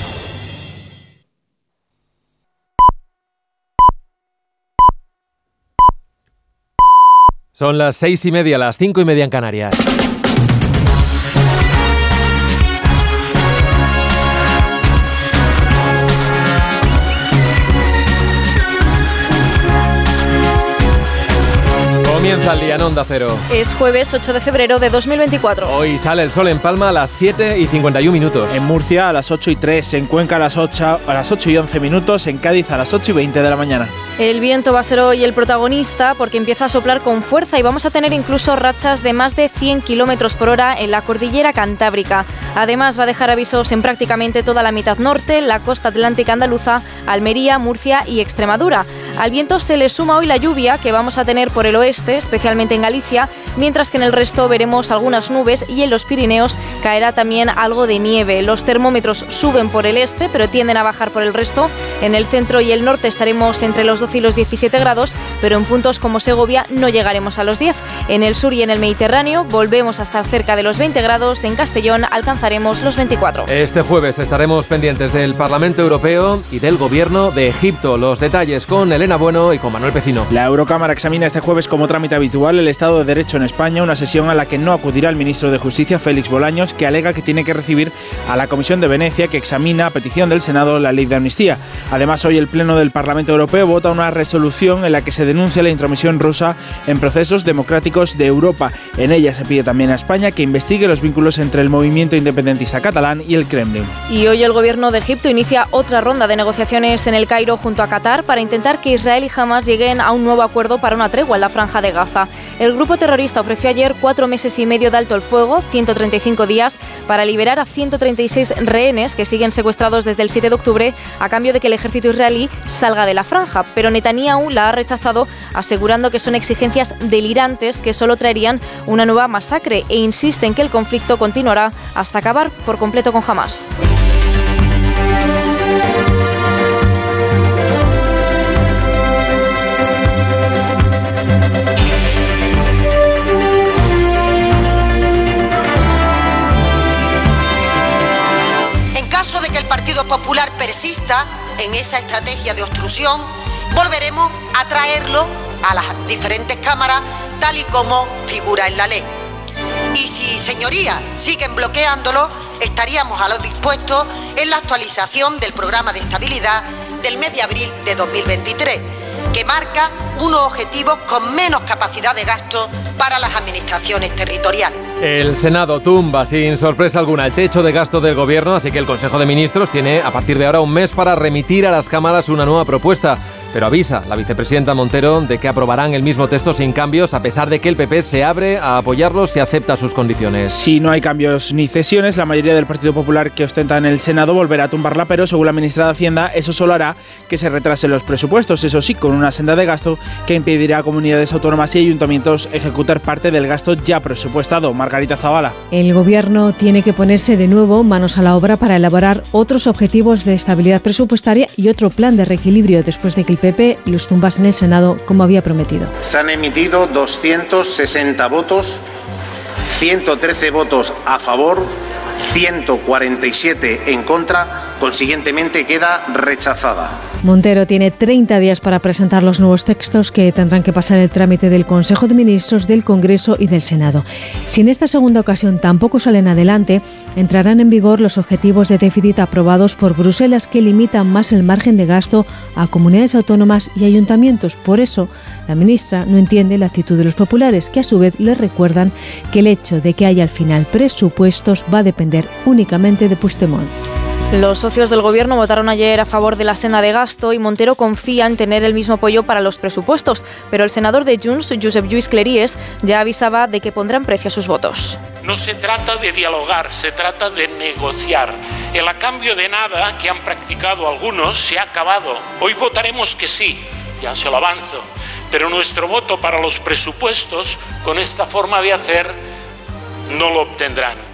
Son las seis y media, las cinco y media en Canarias. Comienza el día en Onda Cero. Es jueves 8 de febrero de 2024. Hoy sale el sol en Palma a las 7 y 51 minutos. En Murcia a las 8 y 3, en Cuenca a las 8, a las 8 y 11 minutos, en Cádiz a las 8 y 20 de la mañana. El viento va a ser hoy el protagonista porque empieza a soplar con fuerza y vamos a tener incluso rachas de más de 100 kilómetros por hora en la cordillera cantábrica. Además, va a dejar avisos en prácticamente toda la mitad norte, la costa atlántica andaluza, Almería, Murcia y Extremadura. Al viento se le suma hoy la lluvia que vamos a tener por el oeste, especialmente en Galicia, mientras que en el resto veremos algunas nubes y en los Pirineos caerá también algo de nieve. Los termómetros suben por el este, pero tienden a bajar por el resto. En el centro y el norte estaremos entre los 12 y los 17 grados, pero en puntos como Segovia no llegaremos a los 10. En el sur y en el Mediterráneo volvemos a estar cerca de los 20 grados. En Castellón alcanzaremos los 24. Este jueves estaremos pendientes del Parlamento Europeo y del Gobierno de Egipto. Los detalles con Elena Bueno y con Manuel Pecino. La Eurocámara examina este jueves como trámite habitual el Estado de Derecho en España, una sesión a la que no acudirá el ministro de Justicia, Félix Bolaños, que alega que tiene que recibir a la Comisión de Venecia, que examina a petición del Senado la ley de amnistía. Además, hoy el Pleno del Parlamento Europeo vota una resolución en la que se denuncia la intromisión rusa en procesos democráticos de Europa. En ella se pide también a España que investigue los vínculos entre el movimiento independentista catalán y el Kremlin. Y hoy el gobierno de Egipto inicia otra ronda de negociaciones en el Cairo junto a Qatar para intentar que Israel y Hamas lleguen a un nuevo acuerdo para una tregua en la franja de Gaza. El grupo terrorista ofreció ayer cuatro meses y medio de alto el fuego, 135 días, para liberar a 136 rehenes que siguen secuestrados desde el 7 de octubre a cambio de que el ejército israelí salga de la franja. Pero Netanyahu la ha rechazado, asegurando que son exigencias delirantes que solo traerían una nueva masacre e insiste en que el conflicto continuará hasta acabar por completo con Hamas. En caso de que el Partido Popular persista en esa estrategia de obstrucción, volveremos a traerlo a las diferentes cámaras tal y como figura en la ley. Y si, señorías, siguen bloqueándolo, estaríamos a lo dispuesto en la actualización del programa de estabilidad del mes de abril de 2023, que marca unos objetivos con menos capacidad de gasto para las administraciones territoriales. El Senado tumba sin sorpresa alguna el techo de gasto del gobierno, así que el Consejo de Ministros tiene a partir de ahora un mes para remitir a las cámaras una nueva propuesta. Pero avisa la vicepresidenta Montero de que aprobarán el mismo texto sin cambios, a pesar de que el PP se abre a apoyarlos si acepta sus condiciones. Si no hay cambios ni cesiones, la mayoría del Partido Popular que ostenta en el Senado volverá a tumbarla, pero según la ministra de Hacienda, eso solo hará que se retrasen los presupuestos, eso sí, con una senda de gasto que impedirá a comunidades autónomas y ayuntamientos ejecutar parte del gasto ya presupuestado. Margarita Zavala. El Gobierno tiene que ponerse de nuevo manos a la obra para elaborar otros objetivos de estabilidad presupuestaria y otro plan de reequilibrio después de que el PP los tumbase en el Senado como había prometido. Se han emitido 260 votos, 113 votos a favor, 147 en contra, consiguientemente queda rechazada. Montero tiene 30 días para presentar los nuevos textos que tendrán que pasar el trámite del Consejo de Ministros, del Congreso y del Senado. Si en esta segunda ocasión tampoco salen adelante, entrarán en vigor los objetivos de déficit aprobados por Bruselas que limitan más el margen de gasto a comunidades autónomas y ayuntamientos. Por eso, la ministra no entiende la actitud de los populares, que a su vez le recuerdan que el hecho de que haya al final presupuestos va a depender únicamente de Puigdemont. Los socios del gobierno votaron ayer a favor de la senda de gasto y Montero confía en tener el mismo apoyo para los presupuestos, pero el senador de Junts, Josep Lluís Cleries, ya avisaba de que pondrán precio a sus votos. No se trata de dialogar, se trata de negociar. El a cambio de nada que han practicado algunos se ha acabado. Hoy votaremos que sí, ya se lo avanzo, Pero nuestro voto para los presupuestos, con esta forma de hacer, no lo obtendrán.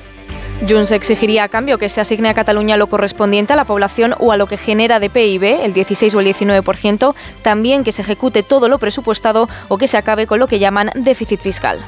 Junts exigiría a cambio que se asigne a Cataluña lo correspondiente a la población o a lo que genera de PIB, el 16 o el 19%, también que se ejecute todo lo presupuestado o que se acabe con lo que llaman déficit fiscal.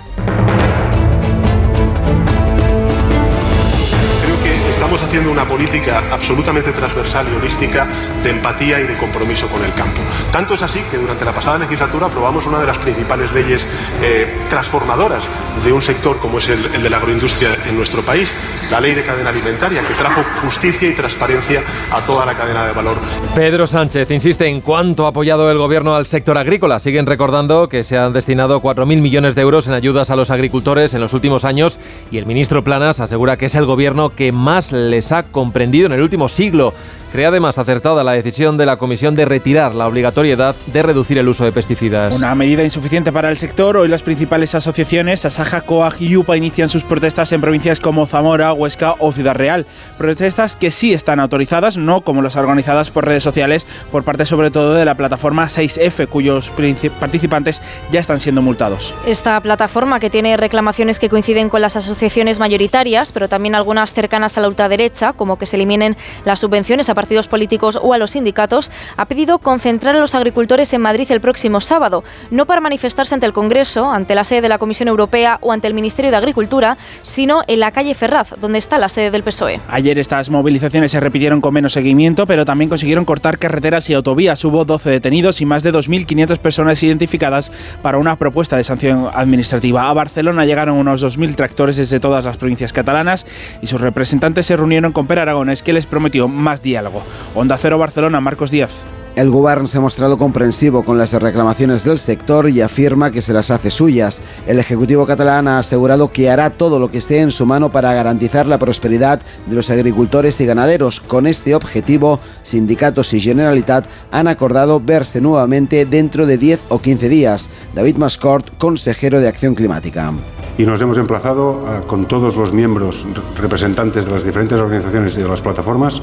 Estamos haciendo una política absolutamente transversal y holística de empatía y de compromiso con el campo. Tanto es así que durante la pasada legislatura aprobamos una de las principales leyes eh, transformadoras de un sector como es el, el de la agroindustria en nuestro país, la ley de cadena alimentaria, que trajo justicia y transparencia a toda la cadena de valor. Pedro Sánchez insiste en cuánto ha apoyado el gobierno al sector agrícola. Siguen recordando que se han destinado 4.000 millones de euros en ayudas a los agricultores en los últimos años y el ministro Planas asegura que es el gobierno que más les ha comprendido en el último siglo. Cree además acertada la decisión de la Comisión de retirar la obligatoriedad de reducir el uso de pesticidas. Una medida insuficiente para el sector. Hoy las principales asociaciones, Asaja, COAG y UPA, inician sus protestas en provincias como Zamora, Huesca o Ciudad Real. Protestas que sí están autorizadas, no como las organizadas por redes sociales, por parte sobre todo de la plataforma 6F, cuyos participantes ya están siendo multados. Esta plataforma, que tiene reclamaciones que coinciden con las asociaciones mayoritarias, pero también algunas cercanas a la ultraderecha, como que se eliminen las subvenciones a partidos políticos o a los sindicatos, ha pedido concentrar a los agricultores en Madrid el próximo sábado, no para manifestarse ante el Congreso, ante la sede de la Comisión Europea o ante el Ministerio de Agricultura, sino en la calle Ferraz, donde está la sede del PSOE. Ayer estas movilizaciones se repitieron con menos seguimiento, pero también consiguieron cortar carreteras y autovías. Hubo 12 detenidos y más de 2.500 personas identificadas para una propuesta de sanción administrativa. A Barcelona llegaron unos 2.000 tractores desde todas las provincias catalanas y sus representantes se reunieron con Per Aragones, que les prometió más diálogo. Onda Cero Barcelona, Marcos Díaz. El Gobierno se ha mostrado comprensivo con las reclamaciones del sector y afirma que se las hace suyas. El Ejecutivo catalán ha asegurado que hará todo lo que esté en su mano para garantizar la prosperidad de los agricultores y ganaderos. Con este objetivo, sindicatos y Generalitat han acordado verse nuevamente dentro de 10 o 15 días. David Mascort, consejero de Acción Climática y nos hemos emplazado a, con todos los miembros representantes de las diferentes organizaciones y de las plataformas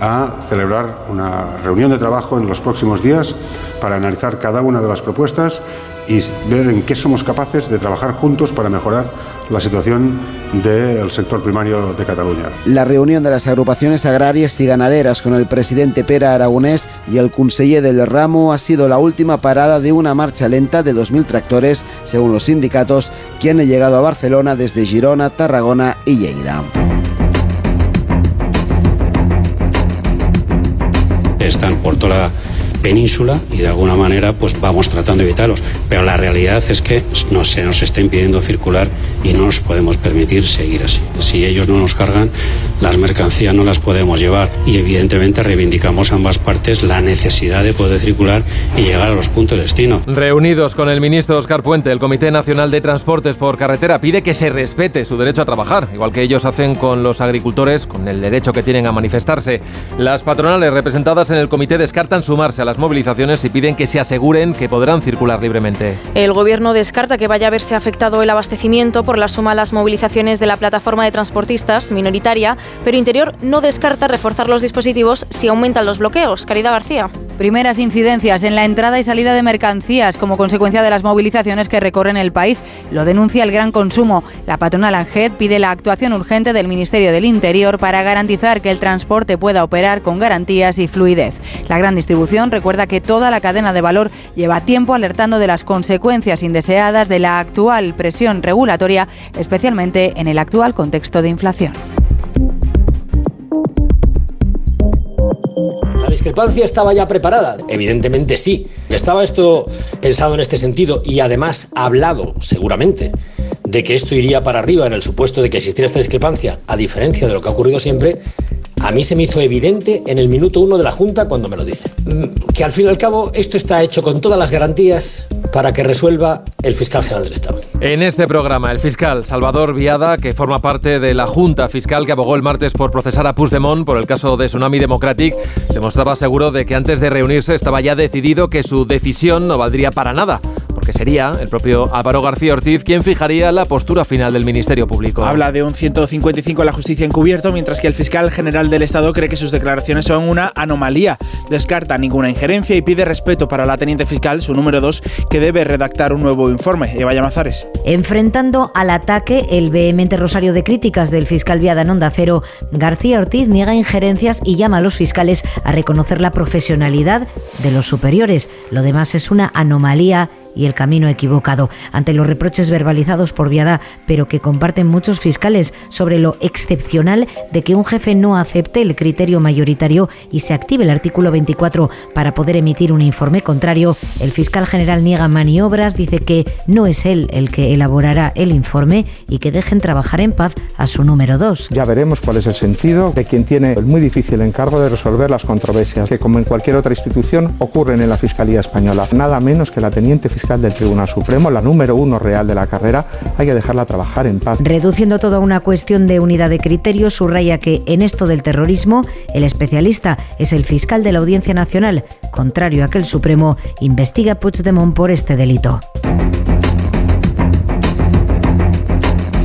a celebrar una reunión de trabajo en los próximos días para analizar cada una de las propuestas y ver en qué somos capaces de trabajar juntos para mejorar la situación del sector primario de Cataluña. La reunión de las agrupaciones agrarias y ganaderas con el presidente Pera Aragonés y el conseller del ramo ha sido la última parada de una marcha lenta de 2.000 tractores, según los sindicatos, que han llegado a Barcelona desde Girona, Tarragona y Lleida. Están por toda península y de alguna manera pues vamos tratando de evitarlos. Pero la realidad es que no se nos está impidiendo circular y no nos podemos permitir seguir así. Si ellos no nos cargan, las mercancías no las podemos llevar y evidentemente reivindicamos ambas partes la necesidad de poder circular y llegar a los puntos de destino. Reunidos con el ministro Oscar Puente, el Comité Nacional de Transportes por Carretera pide que se respete su derecho a trabajar, igual que ellos hacen con los agricultores, con el derecho que tienen a manifestarse. Las patronales representadas en el comité descartan sumarse a las movilizaciones y piden que se aseguren que podrán circular libremente. El gobierno descarta que vaya a verse afectado el abastecimiento por la suma a las movilizaciones de la plataforma de transportistas minoritaria, pero Interior no descarta reforzar los dispositivos si aumentan los bloqueos. Caridad García. Primeras incidencias en la entrada y salida de mercancías como consecuencia de las movilizaciones que recorren el país. Lo denuncia el gran consumo. La patronal ANGED pide la actuación urgente del Ministerio del Interior para garantizar que el transporte pueda operar con garantías y fluidez. La gran distribución recuerda que toda la cadena de valor lleva tiempo alertando de las consecuencias indeseadas de la actual presión regulatoria, especialmente en el actual contexto de inflación. ¿La discrepancia estaba ya preparada? Evidentemente sí. ¿Estaba esto pensado en este sentido y además hablado, seguramente, de que esto iría para arriba en el supuesto de que existiera esta discrepancia, a diferencia de lo que ha ocurrido siempre? A mí se me hizo evidente en el minuto uno de la Junta cuando me lo dice. Mm, que al fin y al cabo esto está hecho con todas las garantías para que resuelva el fiscal general del Estado. En este programa, el fiscal Salvador Viada, que forma parte de la Junta Fiscal que abogó el martes por procesar a Puigdemont por el caso de Tsunami Democratic, se mostraba seguro de que antes de reunirse estaba ya decidido que su decisión no valdría para nada que sería el propio Álvaro García Ortiz quien fijaría la postura final del Ministerio Público. Habla de un 155 a la justicia encubierto, mientras que el fiscal general del Estado cree que sus declaraciones son una anomalía. Descarta ninguna injerencia y pide respeto para la teniente fiscal, su número 2, que debe redactar un nuevo informe. Eva Llamazares. Enfrentando al ataque el vehemente rosario de críticas del fiscal Viada en Onda Cero, García Ortiz niega injerencias y llama a los fiscales a reconocer la profesionalidad de los superiores. Lo demás es una anomalía y el camino equivocado ante los reproches verbalizados por Viada, pero que comparten muchos fiscales sobre lo excepcional de que un jefe no acepte el criterio mayoritario y se active el artículo 24 para poder emitir un informe contrario. El fiscal general niega maniobras, dice que no es él el que elaborará el informe y que dejen trabajar en paz a su número 2. Ya veremos cuál es el sentido de quien tiene el muy difícil encargo de resolver las controversias que, como en cualquier otra institución, ocurren en la Fiscalía Española. Nada menos que la teniente fiscal del Tribunal Supremo, la número uno real de la carrera, hay que dejarla trabajar en paz. Reduciendo todo a una cuestión de unidad de criterio, subraya que en esto del terrorismo, el especialista es el fiscal de la Audiencia Nacional, contrario a que el Supremo investiga a Puigdemont por este delito.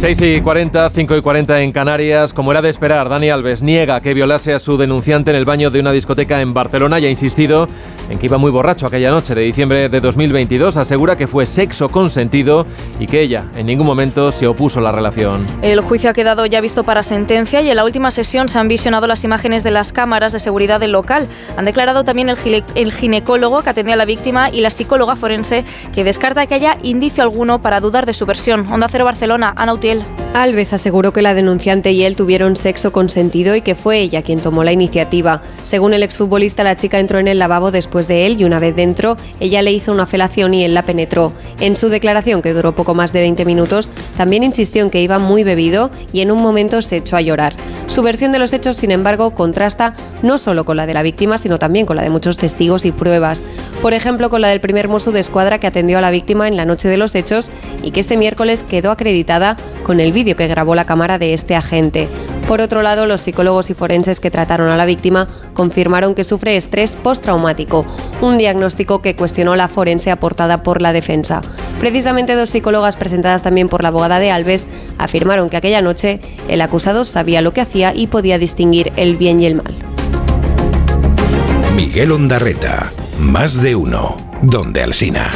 6 y 40, 5 y 40 en Canarias. Como era de esperar, Dani Alves niega que violase a su denunciante en el baño de una discoteca en Barcelona y ha insistido en que iba muy borracho aquella noche de diciembre de 2022. Asegura que fue sexo consentido y que ella en ningún momento se opuso a la relación. El juicio ha quedado ya visto para sentencia y en la última sesión se han visionado las imágenes de las cámaras de seguridad del local. Han declarado también el, el ginecólogo que atendía a la víctima y la psicóloga forense que descarta que haya indicio alguno para dudar de su versión. Onda Cero Barcelona, Ana Utiel. Alves aseguró que la denunciante y él tuvieron sexo consentido y que fue ella quien tomó la iniciativa. Según el exfutbolista, la chica entró en el lavabo después de él y una vez dentro, ella le hizo una felación y él la penetró. En su declaración, que duró poco más de 20 minutos, también insistió en que iba muy bebido y en un momento se echó a llorar. Su versión de los hechos, sin embargo, contrasta no solo con la de la víctima, sino también con la de muchos testigos y pruebas. Por ejemplo, con la del primer mozo de escuadra que atendió a la víctima en la noche de los hechos y que este miércoles quedó acreditada con el vídeo que grabó la cámara de este agente. Por otro lado, los psicólogos y forenses que trataron a la víctima confirmaron que sufre estrés postraumático, un diagnóstico que cuestionó la forense aportada por la defensa. Precisamente dos psicólogas presentadas también por la abogada de Alves afirmaron que aquella noche el acusado sabía lo que hacía y podía distinguir el bien y el mal. Miguel Ondarreta, más de uno, donde Alsina.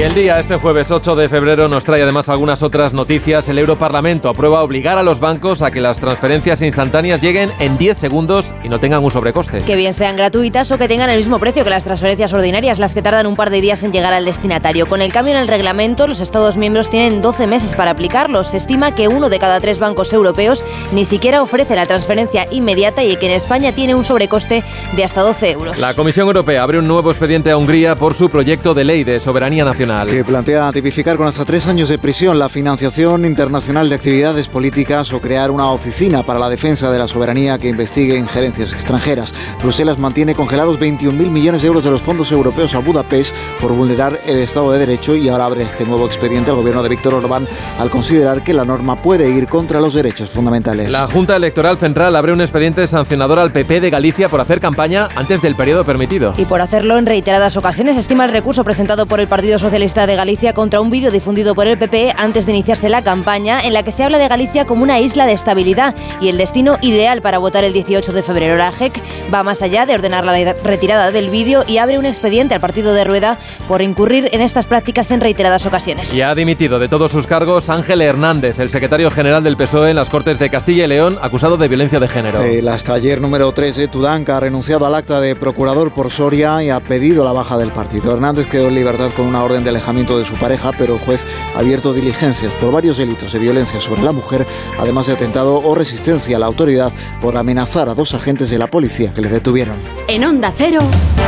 Y el día, este jueves 8 de febrero, nos trae además algunas otras noticias. El Europarlamento aprueba obligar a los bancos a que las transferencias instantáneas lleguen en 10 segundos y no tengan un sobrecoste. Que bien sean gratuitas o que tengan el mismo precio que las transferencias ordinarias, las que tardan un par de días en llegar al destinatario. Con el cambio en el reglamento, los Estados miembros tienen 12 meses para aplicarlos. Se estima que uno de cada tres bancos europeos ni siquiera ofrece la transferencia inmediata y que en España tiene un sobrecoste de hasta 12 euros. La Comisión Europea abre un nuevo expediente a Hungría por su proyecto de ley de soberanía nacional. Que plantea tipificar con hasta tres años de prisión la financiación internacional de actividades políticas o crear una oficina para la defensa de la soberanía que investigue injerencias extranjeras. Bruselas mantiene congelados 21.000 millones de euros de los fondos europeos a Budapest por vulnerar el Estado de Derecho y ahora abre este nuevo expediente al gobierno de Víctor Orbán al considerar que la norma puede ir contra los derechos fundamentales. La Junta Electoral Central abre un expediente sancionador al PP de Galicia por hacer campaña antes del periodo permitido. Y por hacerlo en reiteradas ocasiones estima el recurso presentado por el Partido Socialista Socialista de Galicia contra un vídeo difundido por el PP antes de iniciarse la campaña en la que se habla de Galicia como una isla de estabilidad y el destino ideal para votar el 18 de febrero. La JEC va más allá de ordenar la retirada del vídeo y abre un expediente al partido de Rueda por incurrir en estas prácticas en reiteradas ocasiones. Y ha dimitido de todos sus cargos Ángel Hernández, el secretario general del PSOE en las Cortes de Castilla y León, acusado de violencia de género. El hasta ayer número 13, Tudanca, ha renunciado al acta de procurador por Soria y ha pedido la baja del partido. Hernández quedó en libertad con una orden de alejamiento de su pareja, pero el juez ha abierto diligencias por varios delitos de violencia sobre la mujer, además de atentado o resistencia a la autoridad por amenazar a dos agentes de la policía que le detuvieron. En Onda Cero,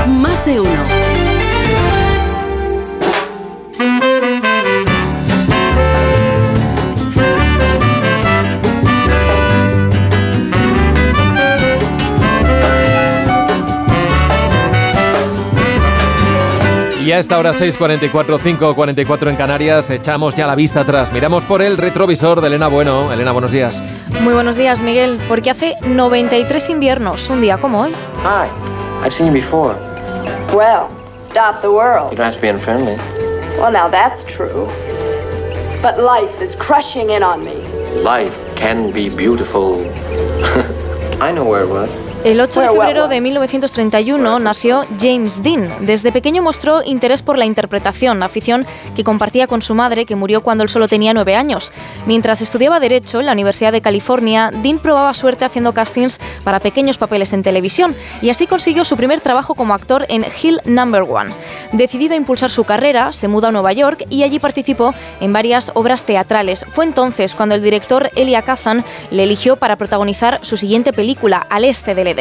más de uno. Y a esta hora 6.44, 5.44 en Canarias, echamos ya la vista atrás. Miramos por el retrovisor de Elena Bueno. Elena, buenos días. Muy buenos días, Miguel. Porque hace 93 inviernos, un día como hoy. Hi, I've seen you before. Well, stop the world. You don't have to be unfriendly. Well, now that's true. But life is crushing in on me. Life can be beautiful. (laughs) I know where it was. El 8 de febrero de 1931 nació James Dean. Desde pequeño mostró interés por la interpretación, afición que compartía con su madre, que murió cuando él solo tenía nueve años. Mientras estudiaba Derecho en la Universidad de California, Dean probaba suerte haciendo castings para pequeños papeles en televisión y así consiguió su primer trabajo como actor en Hill Number One. Decidido a impulsar su carrera, se muda a Nueva York y allí participó en varias obras teatrales. Fue entonces cuando el director Elia Kazan le eligió para protagonizar su siguiente película, Al Este del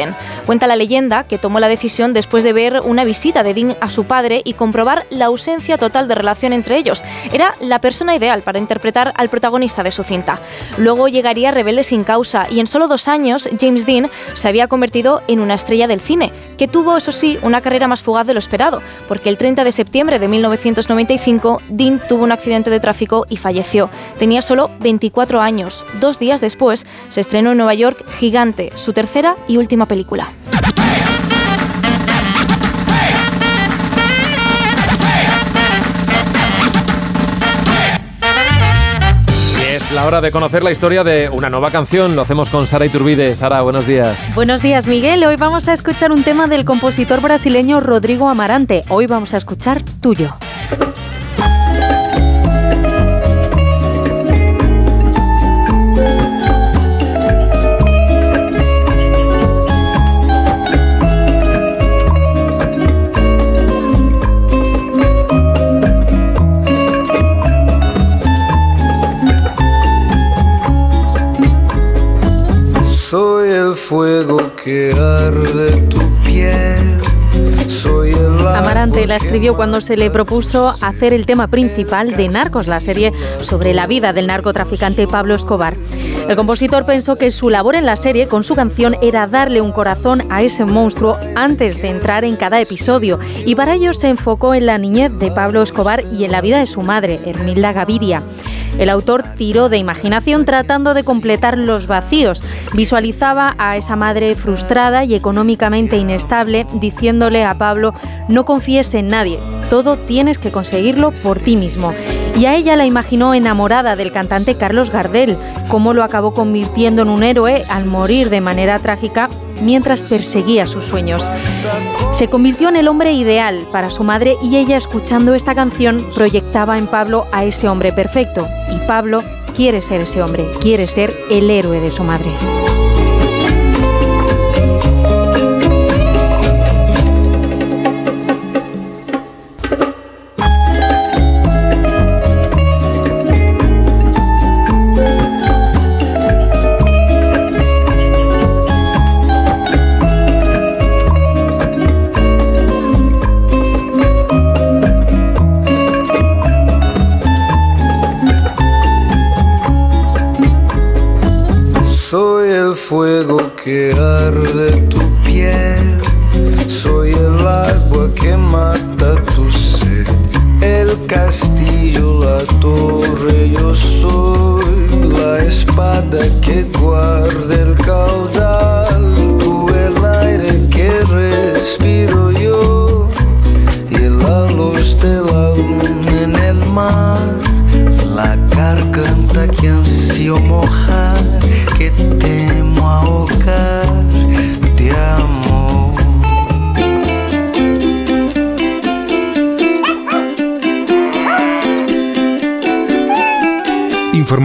Cuenta la leyenda que tomó la decisión después de ver una visita de Dean a su padre y comprobar la ausencia total de relación entre ellos. Era la persona ideal para interpretar al protagonista de su cinta. Luego llegaría Rebelde sin causa y en solo dos años James Dean se había convertido en una estrella del cine, que tuvo, eso sí, una carrera más fugaz de lo esperado, porque el 30 de septiembre de 1995 Dean tuvo un accidente de tráfico y falleció. Tenía solo 24 años. Dos días después se estrenó en Nueva York Gigante, su tercera y última película. Es la hora de conocer la historia de una nueva canción. Lo hacemos con Sara Iturbide. Sara, buenos días. Buenos días, Miguel. Hoy vamos a escuchar un tema del compositor brasileño Rodrigo Amarante. Hoy vamos a escuchar Tuyo. Fuego que arde tu piel. Soy el Amarante la escribió cuando se le propuso hacer el tema principal de Narcos, la serie sobre la vida del narcotraficante Pablo Escobar. El compositor pensó que su labor en la serie con su canción era darle un corazón a ese monstruo antes de entrar en cada episodio y para ello se enfocó en la niñez de Pablo Escobar y en la vida de su madre, Hermilda Gaviria. El autor tiró de imaginación tratando de completar los vacíos. Visualizaba a esa madre frustrada y económicamente inestable diciéndole a Pablo no confíes en nadie, todo tienes que conseguirlo por ti mismo. Y a ella la imaginó enamorada del cantante Carlos Gardel, cómo lo acabó convirtiendo en un héroe al morir de manera trágica mientras perseguía sus sueños. Se convirtió en el hombre ideal para su madre y ella escuchando esta canción proyectaba en Pablo a ese hombre perfecto. Y Pablo quiere ser ese hombre, quiere ser el héroe de su madre.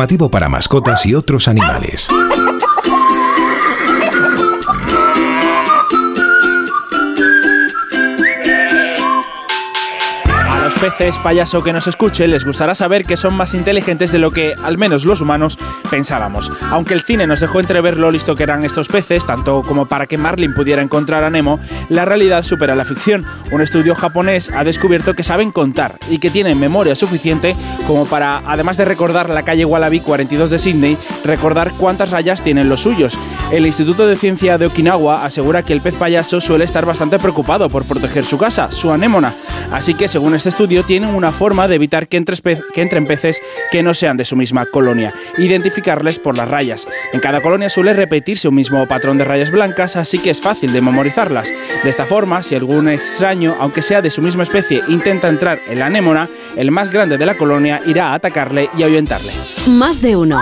Para mascotas y otros animales. A los peces, payaso que nos escuche, les gustará saber que son más inteligentes de lo que, al menos los humanos, pensábamos. Aunque el cine nos dejó entrever lo listo que eran estos peces, tanto como para que Marlin pudiera encontrar a Nemo, la realidad supera la ficción. Un estudio japonés ha descubierto que saben contar y que tienen memoria suficiente como para, además de recordar la calle Wallaby 42 de Sydney, recordar cuántas rayas tienen los suyos. El Instituto de Ciencia de Okinawa asegura que el pez payaso suele estar bastante preocupado por proteger su casa, su anémona. Así que, según este estudio, tienen una forma de evitar que, que entren peces que no sean de su misma colonia, identificarles por las rayas. En cada colonia suele repetirse un mismo patrón de rayas blancas, así que es fácil de memorizarlas. De esta forma, si algún extraño, aunque sea de su misma especie, intenta entrar en la anémona, el más grande de la colonia irá a atacarle y ahuyentarle. Más de uno.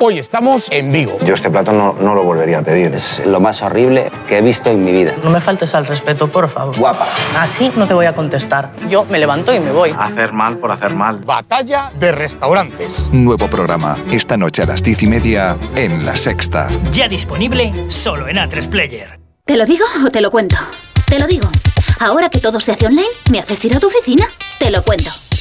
Hoy estamos en Vigo. Yo este plato no, no, lo volvería a pedir. Es lo más horrible que he visto en mi vida. No me faltes al respeto, por favor. Guapa. Así no te voy a contestar. Yo me levanto y me voy. Hacer mal por hacer mal. Batalla de restaurantes. Nuevo programa. Esta noche a las diez y media en La Sexta. Ya disponible solo en A3 Player. ¿Te lo digo o te lo cuento? Te lo digo. Ahora que todo se hace online, ¿me haces ir a tu oficina? Te lo cuento.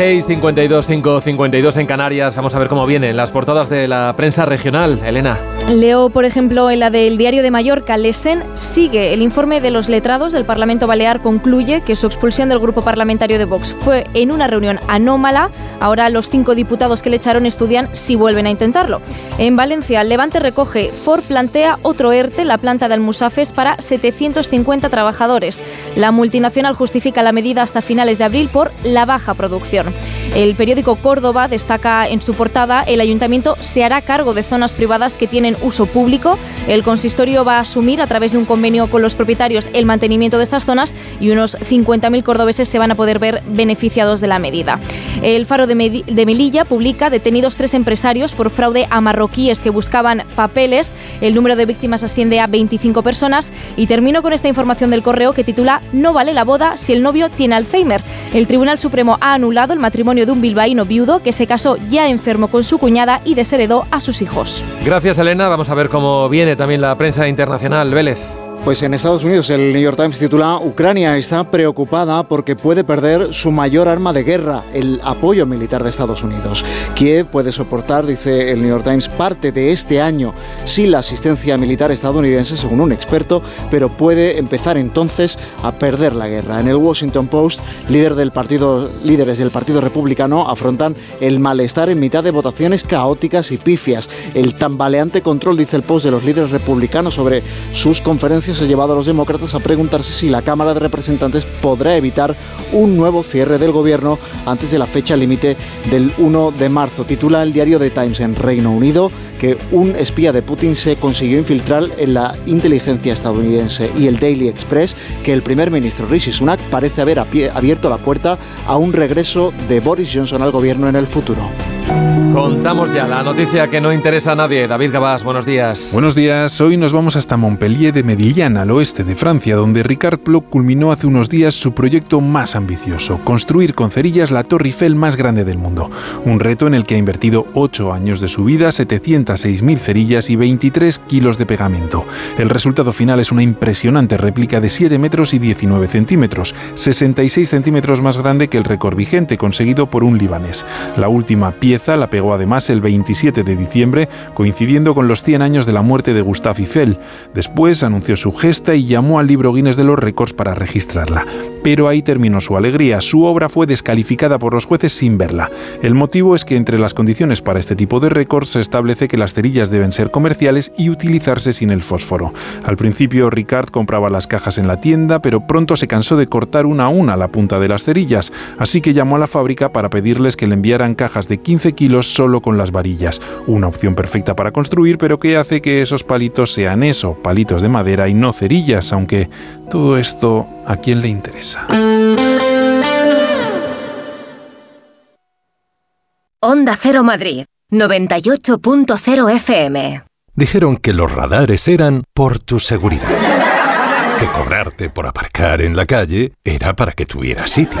6.52, 5.52 en Canarias. Vamos a ver cómo vienen las portadas de la prensa regional. Elena. Leo, por ejemplo, en la del Diario de Mallorca, Lesen sigue. El informe de los letrados del Parlamento Balear concluye que su expulsión del grupo parlamentario de Vox fue en una reunión anómala. Ahora los cinco diputados que le echaron estudian si vuelven a intentarlo. En Valencia, Levante recoge, Ford plantea otro ERTE, la planta de Almusafes, para 750 trabajadores. La multinacional justifica la medida hasta finales de abril por la baja producción. El periódico Córdoba destaca en su portada el ayuntamiento se hará cargo de zonas privadas que tienen uso público. El consistorio va a asumir a través de un convenio con los propietarios el mantenimiento de estas zonas y unos 50.000 cordobeses se van a poder ver beneficiados de la medida. El Faro de, Melilla publica detenidos tres empresarios por fraude a marroquíes que buscaban papeles. El número de víctimas asciende a 25 personas y termino con esta información del correo que titula No vale la boda si el novio tiene Alzheimer. El Tribunal Supremo ha anulado el matrimonio de un bilbaíno viudo que se casó ya enfermo con su cuñada y desheredó a sus hijos. Gracias, Elena. Vamos a ver cómo viene también la prensa internacional. Vélez. Pues en Estados Unidos el New York Times titula Ucrania está preocupada porque puede perder su mayor arma de guerra, el apoyo militar de Estados Unidos. Kiev puede soportar, dice el New York Times, parte de este año sin la asistencia militar estadounidense, según un experto, pero puede empezar entonces a perder la guerra. En el Washington Post, líder del partido, líderes del Partido Republicano afrontan el malestar en mitad de votaciones caóticas y pifias. El tambaleante control, dice el Post, de los líderes republicanos sobre sus conferencias ha llevado a los demócratas a preguntarse si la Cámara de Representantes podrá evitar un nuevo cierre del gobierno antes de la fecha límite del 1 de marzo. Titula el diario The Times en Reino Unido que un espía de Putin se consiguió infiltrar en la inteligencia estadounidense y el Daily Express que el primer ministro Rishi Sunak parece haber abierto la puerta a un regreso de Boris Johnson al gobierno en el futuro. Contamos ya la noticia que no interesa a nadie. David Gabás, buenos días. Buenos días. Hoy nos vamos hasta Montpellier de Medillán, al oeste de Francia, donde Ricard Ploc culminó hace unos días su proyecto más ambicioso, construir con cerillas la Torre Eiffel más grande del mundo. Un reto en el que ha invertido 8 años de su vida, 706.000 cerillas y 23 kilos de pegamento. El resultado final es una impresionante réplica de 7 metros y 19 centímetros, 66 centímetros más grande que el récord vigente conseguido por un libanés. La última pieza la pegó además el 27 de diciembre, coincidiendo con los 100 años de la muerte de Gustave Eiffel. Después anunció su gesta y llamó al libro Guinness de los récords para registrarla. Pero ahí terminó su alegría. Su obra fue descalificada por los jueces sin verla. El motivo es que entre las condiciones para este tipo de récords se establece que las cerillas deben ser comerciales y utilizarse sin el fósforo. Al principio Ricard compraba las cajas en la tienda, pero pronto se cansó de cortar una a una la punta de las cerillas, así que llamó a la fábrica para pedirles que le enviaran cajas de 15 kilos solo con las varillas. Una opción perfecta para construir, pero que hace que esos palitos sean eso, palitos de madera y no cerillas, aunque todo esto a quién le interesa. Onda Cero Madrid, 98.0 FM. Dijeron que los radares eran por tu seguridad. Que cobrarte por aparcar en la calle era para que tuvieras sitio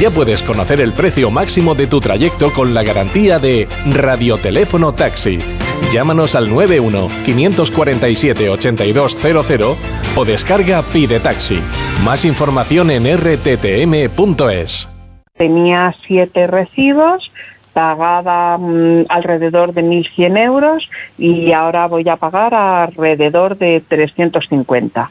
ya puedes conocer el precio máximo de tu trayecto con la garantía de Radioteléfono Taxi. Llámanos al 91-547-8200 o descarga Pide Taxi. Más información en rttm.es. Tenía siete recibos, pagaba mm, alrededor de 1.100 euros y ahora voy a pagar alrededor de 350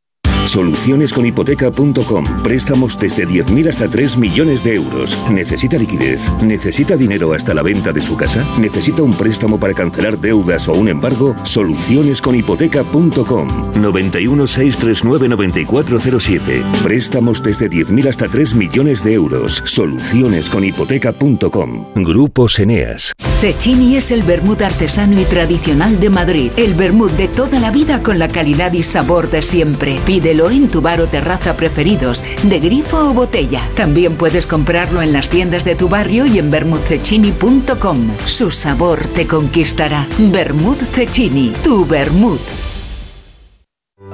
Solucionesconhipoteca.com. Préstamos desde 10.000 hasta 3 millones de euros. ¿Necesita liquidez? ¿Necesita dinero hasta la venta de su casa? ¿Necesita un préstamo para cancelar deudas o un embargo? Solucionesconhipoteca.com. 91 639 9407. Préstamos desde 10.000 hasta 3 millones de euros. Solucionesconhipoteca.com. Grupos Eneas. Cecchini es el vermut artesano y tradicional de Madrid. El vermut de toda la vida con la calidad y sabor de siempre. Pídelo en tu bar o terraza preferidos, de grifo o botella. También puedes comprarlo en las tiendas de tu barrio y en vermutcecchini.com. Su sabor te conquistará. Vermut Cecchini, tu vermut.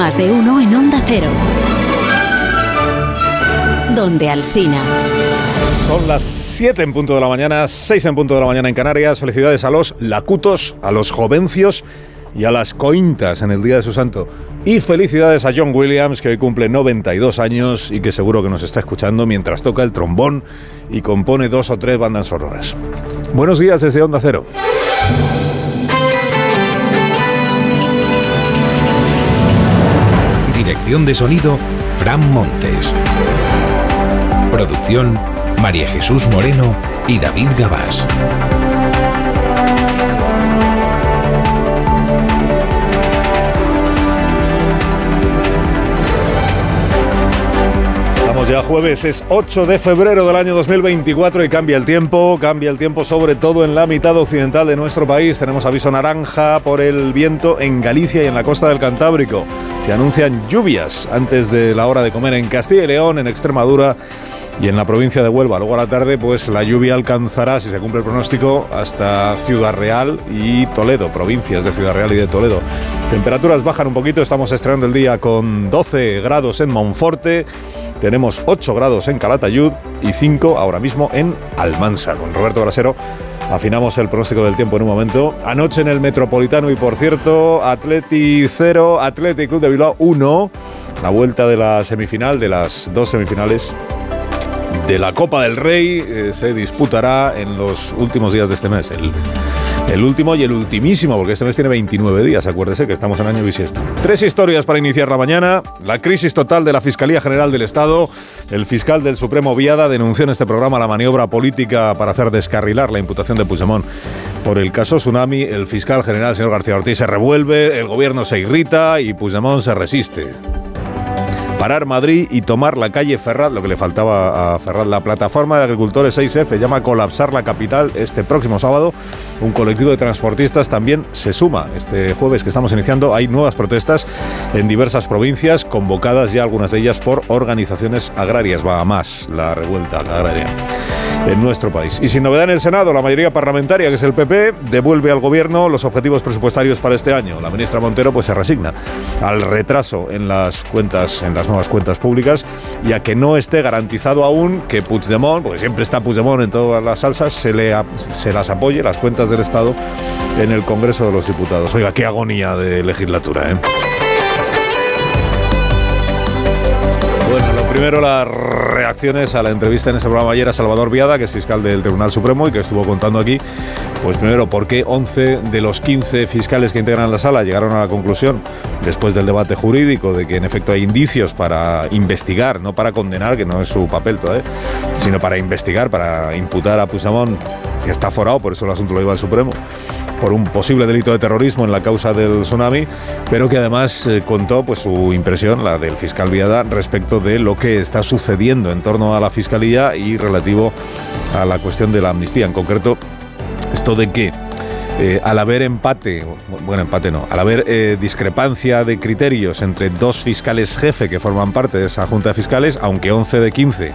Más de uno en Onda Cero. Donde Alsina. Son las 7 en punto de la mañana, 6 en punto de la mañana en Canarias. Felicidades a los lacutos, a los jovencios y a las cointas en el día de su santo. Y felicidades a John Williams, que hoy cumple 92 años y que seguro que nos está escuchando mientras toca el trombón y compone dos o tres bandas sonoras. Buenos días desde Onda Cero. Dirección de sonido, Fran Montes. Producción, María Jesús Moreno y David Gabás. Estamos ya jueves, es 8 de febrero del año 2024 y cambia el tiempo, cambia el tiempo sobre todo en la mitad occidental de nuestro país. Tenemos aviso naranja por el viento en Galicia y en la costa del Cantábrico. Se anuncian lluvias antes de la hora de comer en Castilla y León, en Extremadura y en la provincia de Huelva. Luego a la tarde, pues la lluvia alcanzará, si se cumple el pronóstico, hasta Ciudad Real y Toledo, provincias de Ciudad Real y de Toledo. Temperaturas bajan un poquito, estamos estrenando el día con 12 grados en Monforte. Tenemos 8 grados en Calatayud y 5 ahora mismo en Almansa. Con Roberto Brasero afinamos el pronóstico del tiempo en un momento. Anoche en el Metropolitano y por cierto, Atleti 0, Atleti Club de Bilbao 1. La vuelta de la semifinal, de las dos semifinales de la Copa del Rey eh, se disputará en los últimos días de este mes. El último y el ultimísimo, porque este mes tiene 29 días, acuérdese que estamos en año bisiesto. Tres historias para iniciar la mañana. La crisis total de la Fiscalía General del Estado. El fiscal del Supremo Viada denunció en este programa la maniobra política para hacer descarrilar la imputación de Puigdemont por el caso Tsunami. El fiscal general, señor García Ortiz, se revuelve, el gobierno se irrita y Puigdemont se resiste parar Madrid y tomar la calle Ferraz, lo que le faltaba a Ferraz. La plataforma de agricultores 6F llama a colapsar la capital este próximo sábado. Un colectivo de transportistas también se suma. Este jueves que estamos iniciando hay nuevas protestas en diversas provincias, convocadas ya algunas de ellas por organizaciones agrarias. Va a más la revuelta agraria en nuestro país. Y sin novedad en el Senado, la mayoría parlamentaria, que es el PP, devuelve al gobierno los objetivos presupuestarios para este año. La ministra Montero pues se resigna al retraso en las cuentas, en las nuevas cuentas públicas y a que no esté garantizado aún que Puigdemont, porque siempre está Puigdemont en todas las salsas, se, le, se las apoye, las cuentas del Estado, en el Congreso de los Diputados. Oiga, qué agonía de legislatura, ¿eh? Primero, las reacciones a la entrevista en ese programa ayer a Salvador Viada, que es fiscal del Tribunal Supremo y que estuvo contando aquí, pues primero, por qué 11 de los 15 fiscales que integran la sala llegaron a la conclusión, después del debate jurídico, de que en efecto hay indicios para investigar, no para condenar, que no es su papel todavía, sino para investigar, para imputar a Puigdemont, que está forado, por eso el asunto lo iba al Supremo, por un posible delito de terrorismo en la causa del tsunami, pero que además eh, contó pues, su impresión, la del fiscal Viada, respecto de lo que está sucediendo en torno a la fiscalía y relativo a la cuestión de la amnistía. En concreto, esto de que eh, al haber empate, bueno, empate no, al haber eh, discrepancia de criterios entre dos fiscales jefe que forman parte de esa junta de fiscales, aunque 11 de 15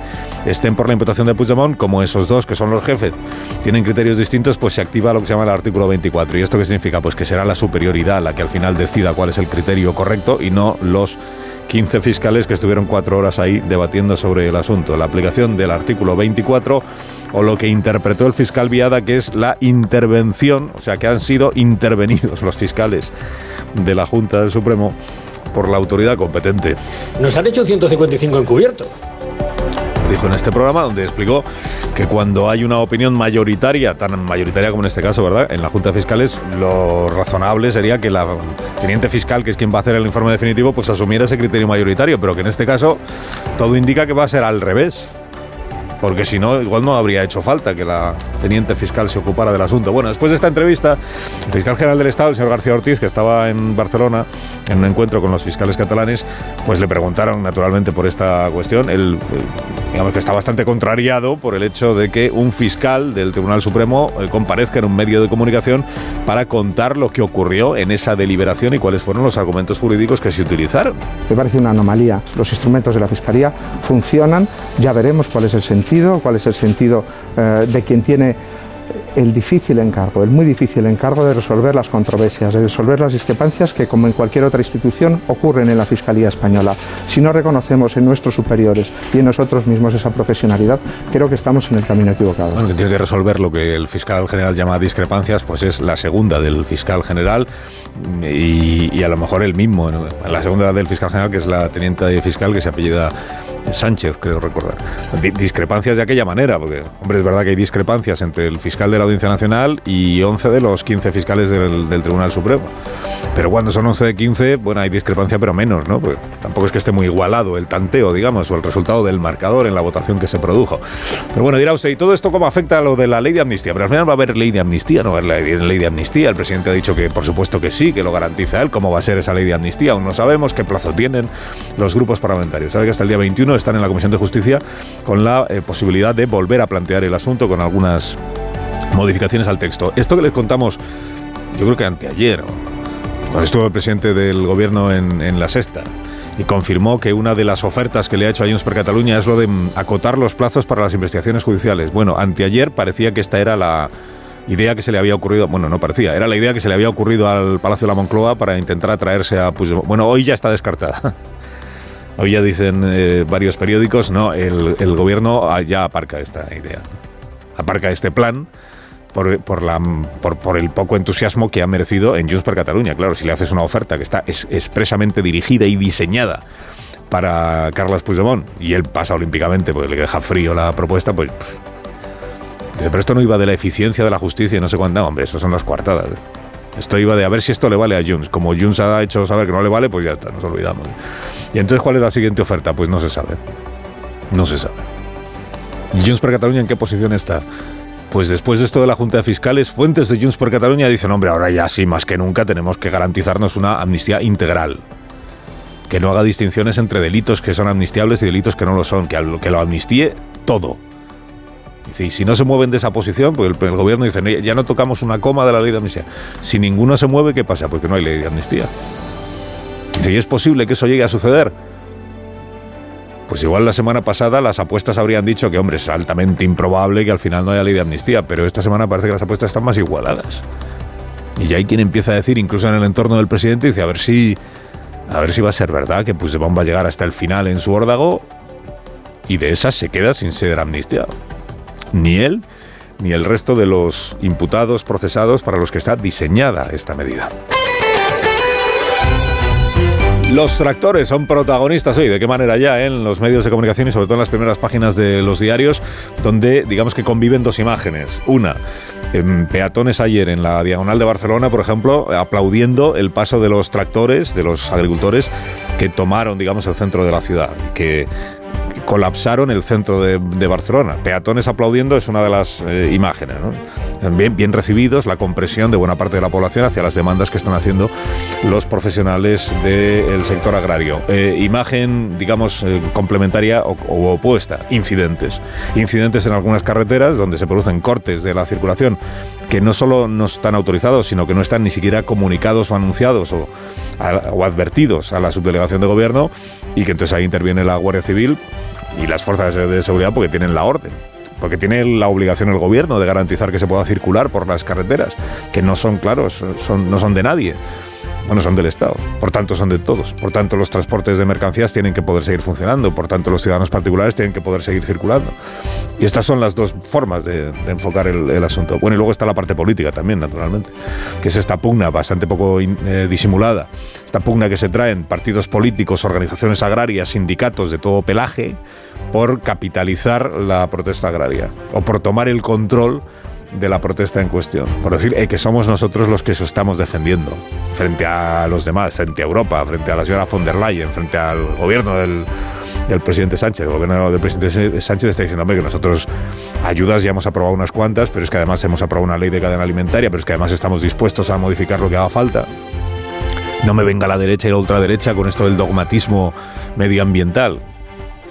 estén por la imputación de Puigdemont, como esos dos que son los jefes tienen criterios distintos, pues se activa lo que se llama el artículo 24. ¿Y esto qué significa? Pues que será la superioridad la que al final decida cuál es el criterio correcto y no los 15 fiscales que estuvieron cuatro horas ahí debatiendo sobre el asunto. La aplicación del artículo 24 o lo que interpretó el fiscal Viada, que es la intervención, o sea, que han sido intervenidos los fiscales de la Junta del Supremo por la autoridad competente. Nos han hecho un 155 encubierto dijo en este programa, donde explicó que cuando hay una opinión mayoritaria, tan mayoritaria como en este caso, ¿verdad? En la Junta de Fiscales, lo razonable sería que la teniente fiscal, que es quien va a hacer el informe definitivo, pues asumiera ese criterio mayoritario, pero que en este caso todo indica que va a ser al revés porque si no, igual no habría hecho falta que la teniente fiscal se ocupara del asunto. Bueno, después de esta entrevista, el fiscal general del Estado, el señor García Ortiz, que estaba en Barcelona en un encuentro con los fiscales catalanes, pues le preguntaron naturalmente por esta cuestión. Él, eh, digamos que está bastante contrariado por el hecho de que un fiscal del Tribunal Supremo eh, comparezca en un medio de comunicación para contar lo que ocurrió en esa deliberación y cuáles fueron los argumentos jurídicos que se utilizaron. Me parece una anomalía. Los instrumentos de la Fiscalía funcionan, ya veremos cuál es el sentido cuál es el sentido eh, de quien tiene el difícil encargo, el muy difícil encargo de resolver las controversias, de resolver las discrepancias que, como en cualquier otra institución, ocurren en la Fiscalía Española. Si no reconocemos en nuestros superiores y en nosotros mismos esa profesionalidad, creo que estamos en el camino equivocado. Bueno, que tiene que resolver lo que el fiscal general llama discrepancias, pues es la segunda del fiscal general y, a lo mejor el mismo, la segunda del fiscal general, que es la teniente fiscal que se apellida Sánchez, creo recordar. discrepancias de aquella manera, porque, hombre, es verdad que hay discrepancias entre el fiscal de la Audiencia Nacional y 11 de los 15 fiscales del, Tribunal Supremo. Pero cuando son 11 de 15, bueno, hay discrepancia, pero menos, ¿no? Pues tampoco es que esté muy igualado el tanteo, digamos, o el resultado del marcador en la votación que se produjo. Pero bueno, dirá usted, ¿y todo esto cómo afecta a lo de la ley de amnistía? Pero al final va a haber ley de amnistía, no va a haber ley de amnistía. El presidente ha dicho que, por supuesto que sí, que lo garantiza él. ¿Cómo va a ser esa ley de amnistía? Aún no sabemos qué plazo tienen los grupos parlamentarios. Sabe que hasta el día 21 están en la Comisión de Justicia con la eh, posibilidad de volver a plantear el asunto con algunas modificaciones al texto. Esto que les contamos, yo creo que anteayer, cuando estuvo el presidente del gobierno en, la sexta, y confirmó que una de las ofertas que le ha hecho a Junts per Cataluña es lo de mm, acotar los plazos para las investigaciones judiciales. Bueno, anteayer parecía que esta era la idea que se le había ocurrido, bueno, no parecía, era la idea que se le había ocurrido al Palacio de la Moncloa para intentar atraerse a Puigdemont. Bueno, hoy ya está descartada. Hoy ya dicen eh, varios periódicos, no, el, gobierno ah, ya aparca esta idea, aparca este plan. Por, el poco entusiasmo que ha merecido en Junts per Cataluña. Claro, si le haces una oferta que está expresamente dirigida y diseñada para Carlos Puigdemont y él pasa olímpicamente porque le deja frío la propuesta, pues, pues pero esto no iba de la eficiencia de la justicia y no sé cuándo, hombre, eso son las coartadas. Esto iba de a ver si esto le vale a Junts. Como Junts ha hecho saber que no le vale, pues ya está, nos olvidamos. Y entonces, ¿cuál es la siguiente oferta? Pues no se sabe. No se sabe. ¿Y Junts per Cataluña en qué posición está? Pues después de esto de la Junta de Fiscales, fuentes de Junts per Cataluña dicen, hombre, ahora ya sí, más que nunca tenemos que garantizarnos una amnistía integral. Que no haga distinciones entre delitos que son amnistiables y delitos que no lo son, que, que lo amnistíe todo. Y si no se mueven de esa posición, pues el, gobierno dice, ya no tocamos una coma de la ley de amnistía. Si ninguno se mueve, ¿qué pasa? Porque no hay ley de amnistía. Dice, ¿y es posible que eso llegue a suceder? Pues igual la semana pasada las apuestas habrían dicho que, hombre, es altamente improbable que al final no haya ley de amnistía, pero esta semana parece que las apuestas están más igualadas. Y ya hay quien empieza a decir, incluso en el entorno del presidente, dice, a ver si, a ver si va a ser verdad que Puigdemont va a llegar hasta el final en su órdago y de esas se queda sin ser amnistiado. Ni él, ni el resto de los imputados procesados para los que está diseñada esta medida. Los tractores son protagonistas hoy, de qué manera ya en los medios de comunicación y sobre todo en las primeras páginas de los diarios, donde digamos que conviven dos imágenes. Una, peatones ayer en la diagonal de Barcelona, por ejemplo, aplaudiendo el paso de los tractores, de los agricultores que tomaron, digamos, el centro de la ciudad, que colapsaron el centro de, Barcelona. Peatones aplaudiendo es una de las eh, imágenes. bien, bien recibidos, la compresión de buena parte de la población hacia las demandas que están haciendo los profesionales del sector agrario. Eh, imagen, digamos, eh, complementaria o, opuesta, incidentes. Incidentes en algunas carreteras donde se producen cortes de la circulación que no solo no están autorizados, sino que no están ni siquiera comunicados o anunciados o advertidos a la subdelegación de gobierno y que entonces ahí interviene la Guardia Civil y las fuerzas de seguridad porque tienen la orden porque tiene la obligación el gobierno de garantizar que se pueda circular por las carreteras, que no son claros, son, no son de nadie. Bueno, son del Estado, por tanto son de todos. Por tanto, los transportes de mercancías tienen que poder seguir funcionando, por tanto, los ciudadanos particulares tienen que poder seguir circulando. Y estas son las dos formas de, enfocar el, asunto. Bueno, y luego está la parte política también, naturalmente, que es esta pugna bastante poco eh, disimulada, esta pugna que se traen partidos políticos, organizaciones agrarias, sindicatos de todo pelaje, por capitalizar la protesta agraria o por tomar el control de la protesta en cuestión. Por decir eh, que somos nosotros los que eso estamos defendiendo frente a los demás, frente a Europa, frente a la señora von der Leyen, frente al gobierno del, presidente Sánchez. El gobierno del presidente Sánchez está diciendo, hombre, que nosotros ayudas ya hemos aprobado unas cuantas, pero es que además hemos aprobado una ley de cadena alimentaria, pero es que además estamos dispuestos a modificar lo que haga falta. No me venga la derecha y la ultraderecha con esto del dogmatismo medioambiental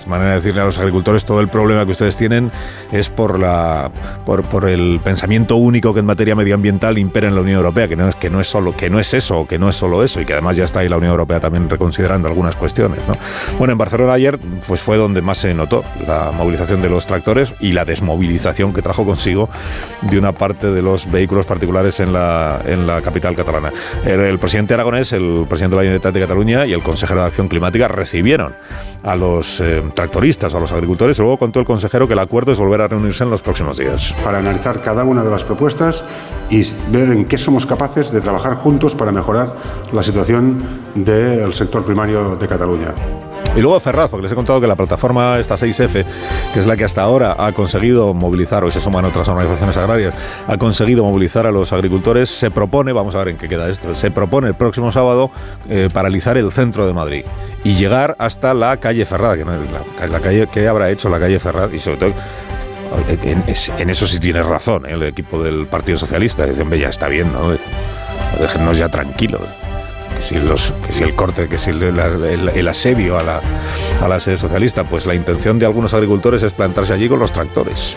manera de decirle a los agricultores todo el problema que ustedes tienen es por la por, por, el pensamiento único que en materia medioambiental impera en la Unión Europea, que no es que no es solo que no es eso, que no es solo eso y que además ya está ahí la Unión Europea también reconsiderando algunas cuestiones, ¿no? Bueno, en Barcelona ayer pues fue donde más se notó la movilización de los tractores y la desmovilización que trajo consigo de una parte de los vehículos particulares en la en la capital catalana. El, el presidente aragonés, el presidente de la Generalitat de Cataluña y el consejero de Acción Climática recibieron a los eh, tractoristas, a los agricultores. Y luego contó el consejero que el acuerdo es volver a reunirse en los próximos días. Para analizar cada una de las propuestas y ver en qué somos capaces de trabajar juntos para mejorar la situación del sector primario de Cataluña. Y luego Ferraz, porque les he contado que la plataforma esta 6F, que es la que hasta ahora ha conseguido movilizar, o se suman otras organizaciones agrarias, ha conseguido movilizar a los agricultores, se propone, vamos a ver en qué queda esto, se propone el próximo sábado eh, paralizar el centro de Madrid y llegar hasta la calle Ferraz, que no es la, calle que habrá hecho la calle Ferraz y sobre todo en, eso sí tiene razón ¿eh? el equipo del Partido Socialista. Dicen, ya está bien, ¿no? Déjennos ya tranquilos si, el corte, que si el, asedio a la, a la sede socialista, pues la intención de algunos agricultores es plantarse allí con los tractores.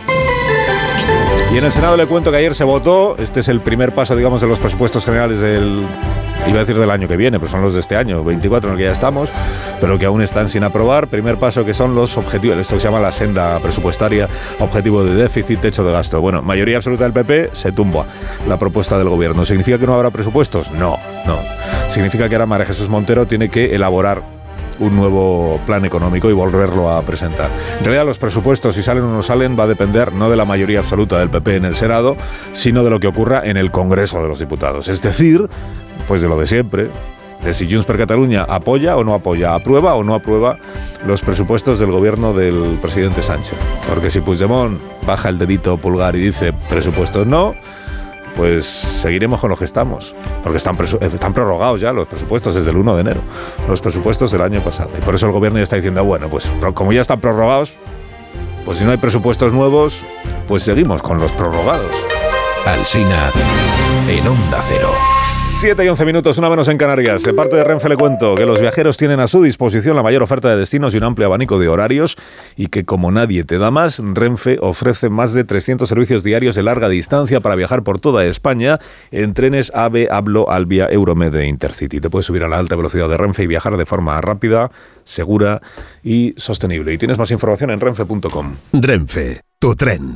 Y en el Senado le cuento que ayer se votó, este es el primer paso, digamos, de los presupuestos generales del, iba a decir del año que viene, pero son los de este año, 24 en el que ya estamos, pero que aún están sin aprobar. Primer paso que son los objetivos, esto se llama la senda presupuestaria, objetivo de déficit, techo de gasto. Bueno, mayoría absoluta del PP se tumba la propuesta del gobierno. ¿Significa que no habrá presupuestos? No, no. Significa que ahora María Jesús Montero tiene que elaborar un nuevo plan económico y volverlo a presentar. En realidad los presupuestos, si salen o no salen, va a depender no de la mayoría absoluta del PP en el Senado, sino de lo que ocurra en el Congreso de los Diputados. Es decir, pues de lo de siempre, de si Junts per Cataluña apoya o no apoya, aprueba o no aprueba los presupuestos del gobierno del presidente Sánchez. Porque si Puigdemont baja el dedito pulgar y dice presupuestos no, pues seguiremos con lo que estamos, porque están, están prorrogados ya los presupuestos desde el 1 de enero, los presupuestos del año pasado. Y por eso el gobierno ya está diciendo, bueno, pues como ya están prorrogados, pues si no hay presupuestos nuevos, pues seguimos con los prorrogados. Alsina en Onda Cero. 7 y 11 minutos, una menos en Canarias. De parte de Renfe le cuento que los viajeros tienen a su disposición la mayor oferta de destinos y un amplio abanico de horarios y que como nadie te da más, Renfe ofrece más de 300 servicios diarios de larga distancia para viajar por toda España en trenes AVE, Hablo, Albia, Euromed e Intercity. Te puedes subir a la alta velocidad de Renfe y viajar de forma rápida, segura y sostenible. Y tienes más información en renfe.com. Renfe, tu tren.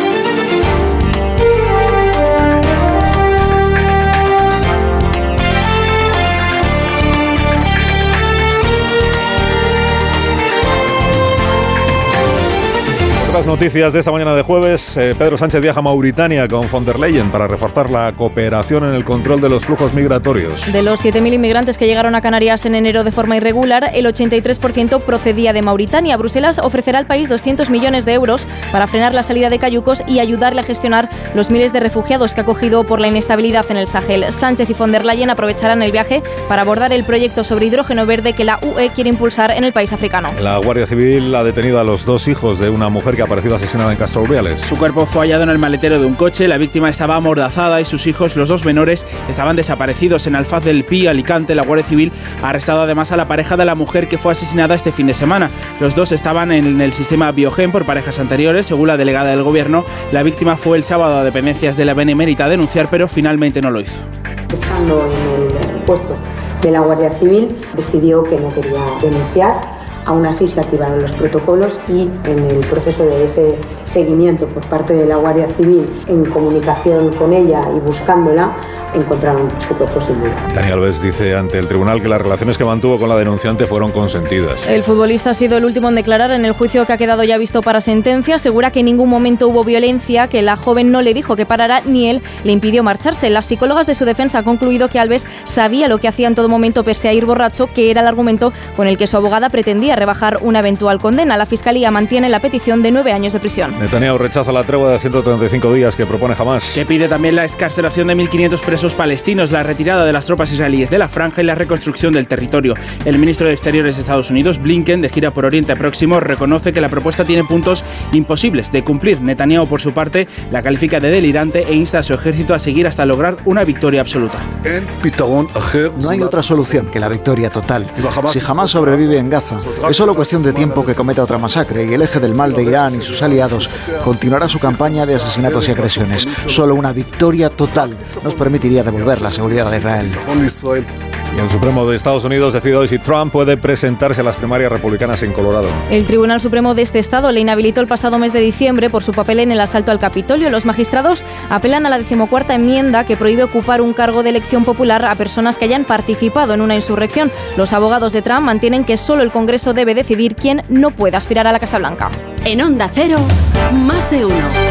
Las noticias de esta mañana de jueves, eh, Pedro Sánchez viaja a Mauritania con von der Leyen para reforzar la cooperación en el control de los flujos migratorios. De los 7.000 inmigrantes que llegaron a Canarias en enero de forma irregular, el 83% procedía de Mauritania. Bruselas ofrecerá al país 200 millones de euros para frenar la salida de cayucos y ayudarle a gestionar los miles de refugiados que ha acogido por la inestabilidad en el Sahel. Sánchez y von der Leyen aprovecharán el viaje para abordar el proyecto sobre hidrógeno verde que la UE quiere impulsar en el país africano. La Guardia Civil ha detenido a los dos hijos de una mujer que asesinada en Castro Su cuerpo fue hallado en el maletero de un coche, la víctima estaba amordazada y sus hijos, los dos menores, estaban desaparecidos en Alfaz del Pi, Alicante. La Guardia Civil ha arrestado además a la pareja de la mujer que fue asesinada este fin de semana. Los dos estaban en el sistema Biogen por parejas anteriores, según la delegada del gobierno. La víctima fue el sábado a dependencias de la Benemérita a denunciar, pero finalmente no lo hizo. Estando en el puesto de la Guardia Civil, decidió que no quería denunciar Aún así se activaron los protocolos y en el proceso de ese seguimiento por parte de la Guardia Civil en comunicación con ella y buscándola, encontraron su vida. Daniel Alves dice ante el tribunal que las relaciones que mantuvo con la denunciante fueron consentidas. El futbolista ha sido el último en declarar en el juicio que ha quedado ya visto para sentencia. Asegura que en ningún momento hubo violencia, que la joven no le dijo que parara ni él le impidió marcharse. Las psicólogas de su defensa han concluido que Alves sabía lo que hacía en todo momento pese a ir borracho, que era el argumento con el que su abogada pretendía rebajar una eventual condena. La Fiscalía mantiene la petición de nueve años de prisión. Netanyahu rechaza la tregua de 135 días que propone jamás. Que pide también la escarcelación de 1.500 presos palestinos, la retirada de las tropas israelíes de la franja y la reconstrucción del territorio. El ministro de Exteriores de Estados Unidos, Blinken, de gira por Oriente Próximo, reconoce que la propuesta tiene puntos imposibles de cumplir. Netanyahu, por su parte, la califica de delirante e insta a su ejército a seguir hasta lograr una victoria absoluta. No hay otra solución que la victoria total. Si jamás sobrevive en Gaza, es solo cuestión de tiempo que cometa otra masacre y el eje del mal de Irán y sus aliados continuará su campaña de asesinatos y agresiones. Solo una victoria total nos permitiría devolver la seguridad de Israel. Y el Supremo de Estados Unidos decide hoy si Trump puede presentarse a las primarias republicanas en Colorado. El Tribunal Supremo de este estado le inhabilitó el pasado mes de diciembre por su papel en el asalto al Capitolio. Los magistrados apelan a la decimocuarta enmienda que prohíbe ocupar un cargo de elección popular a personas que hayan participado en una insurrección. Los abogados de Trump mantienen que solo el Congreso debe decidir quién no puede aspirar a la Casa Blanca. En Onda Cero, más de uno.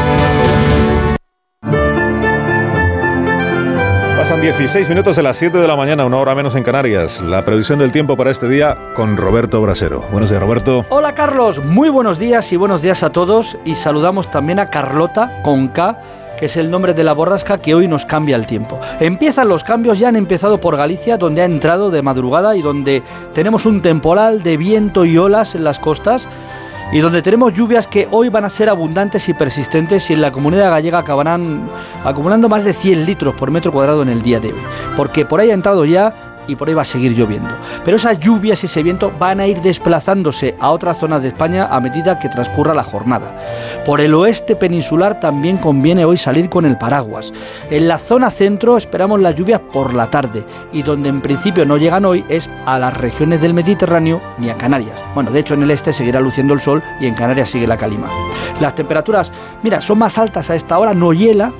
Pasan 16 minutos de las 7 de la mañana, una hora menos en Canarias. La previsión del tiempo para este día con Roberto Brasero. Buenos días, Roberto. Hola, Carlos. Muy buenos días y buenos días a todos. Y saludamos también a Carlota con K que es el nombre de la borrasca que hoy nos cambia el tiempo. Empiezan los cambios, ya han empezado por Galicia, donde ha entrado de madrugada y donde tenemos un temporal de viento y olas en las costas y donde tenemos lluvias que hoy van a ser abundantes y persistentes y en la comunidad gallega acabarán acumulando más de 100 litros por metro cuadrado en el día de hoy. Porque por ahí ha entrado ya y por ahí va a seguir lloviendo. Pero esas lluvias y ese viento van a ir desplazándose a otras zonas de España a medida que transcurra la jornada. Por el oeste peninsular también conviene hoy salir con el paraguas. En la zona centro esperamos las lluvias por la tarde y donde en principio no llegan hoy es a las regiones del Mediterráneo ni a Canarias. Bueno, de hecho en el este seguirá luciendo el sol y en Canarias sigue la calima. Las temperaturas, mira, son más altas a esta hora, no hiela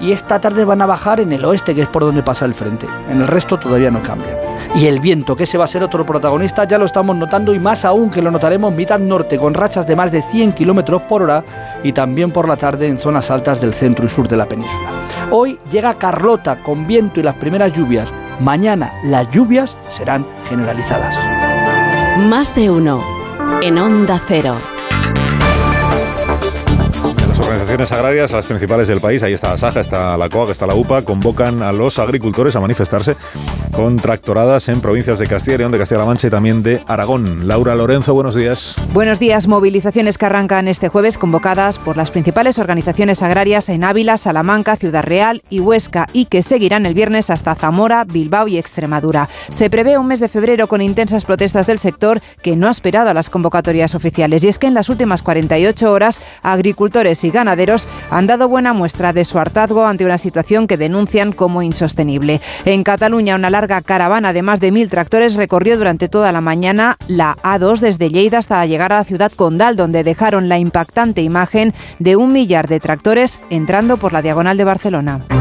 y esta tarde van a bajar en el oeste, que es por donde pasa el frente. En el resto todavía no cambia. Y el viento, que ese va a ser otro protagonista, ya lo estamos notando y más aún que lo notaremos mitad norte con rachas de más de 100 kilómetros por hora y también por la tarde en zonas altas del centro y sur de la península. Hoy llega Carlota con viento y las primeras lluvias. Mañana las lluvias serán generalizadas. Más de uno en Onda Cero organizaciones agrarias, las principales del país, ahí está la Saja, está la COAG, está la UPA, convocan a los agricultores a manifestarse con tractoradas en provincias de Castilla y León, de Castilla-La Mancha y también de Aragón. Laura Lorenzo, buenos días. Buenos días. Movilizaciones que arrancan este jueves convocadas por las principales organizaciones agrarias en Ávila, Salamanca, Ciudad Real y Huesca y que seguirán el viernes hasta Zamora, Bilbao y Extremadura. Se prevé un mes de febrero con intensas protestas del sector que no ha esperado a las convocatorias oficiales. Y es que en las últimas 48 horas, agricultores y ganaderos han dado buena muestra de su hartazgo ante una situación que denuncian como insostenible. En Cataluña, una larga caravana de más de mil tractores recorrió durante toda la mañana la A2 desde Lleida hasta llegar a la ciudad condal, donde dejaron la impactante imagen de un millar de tractores entrando por la diagonal de Barcelona.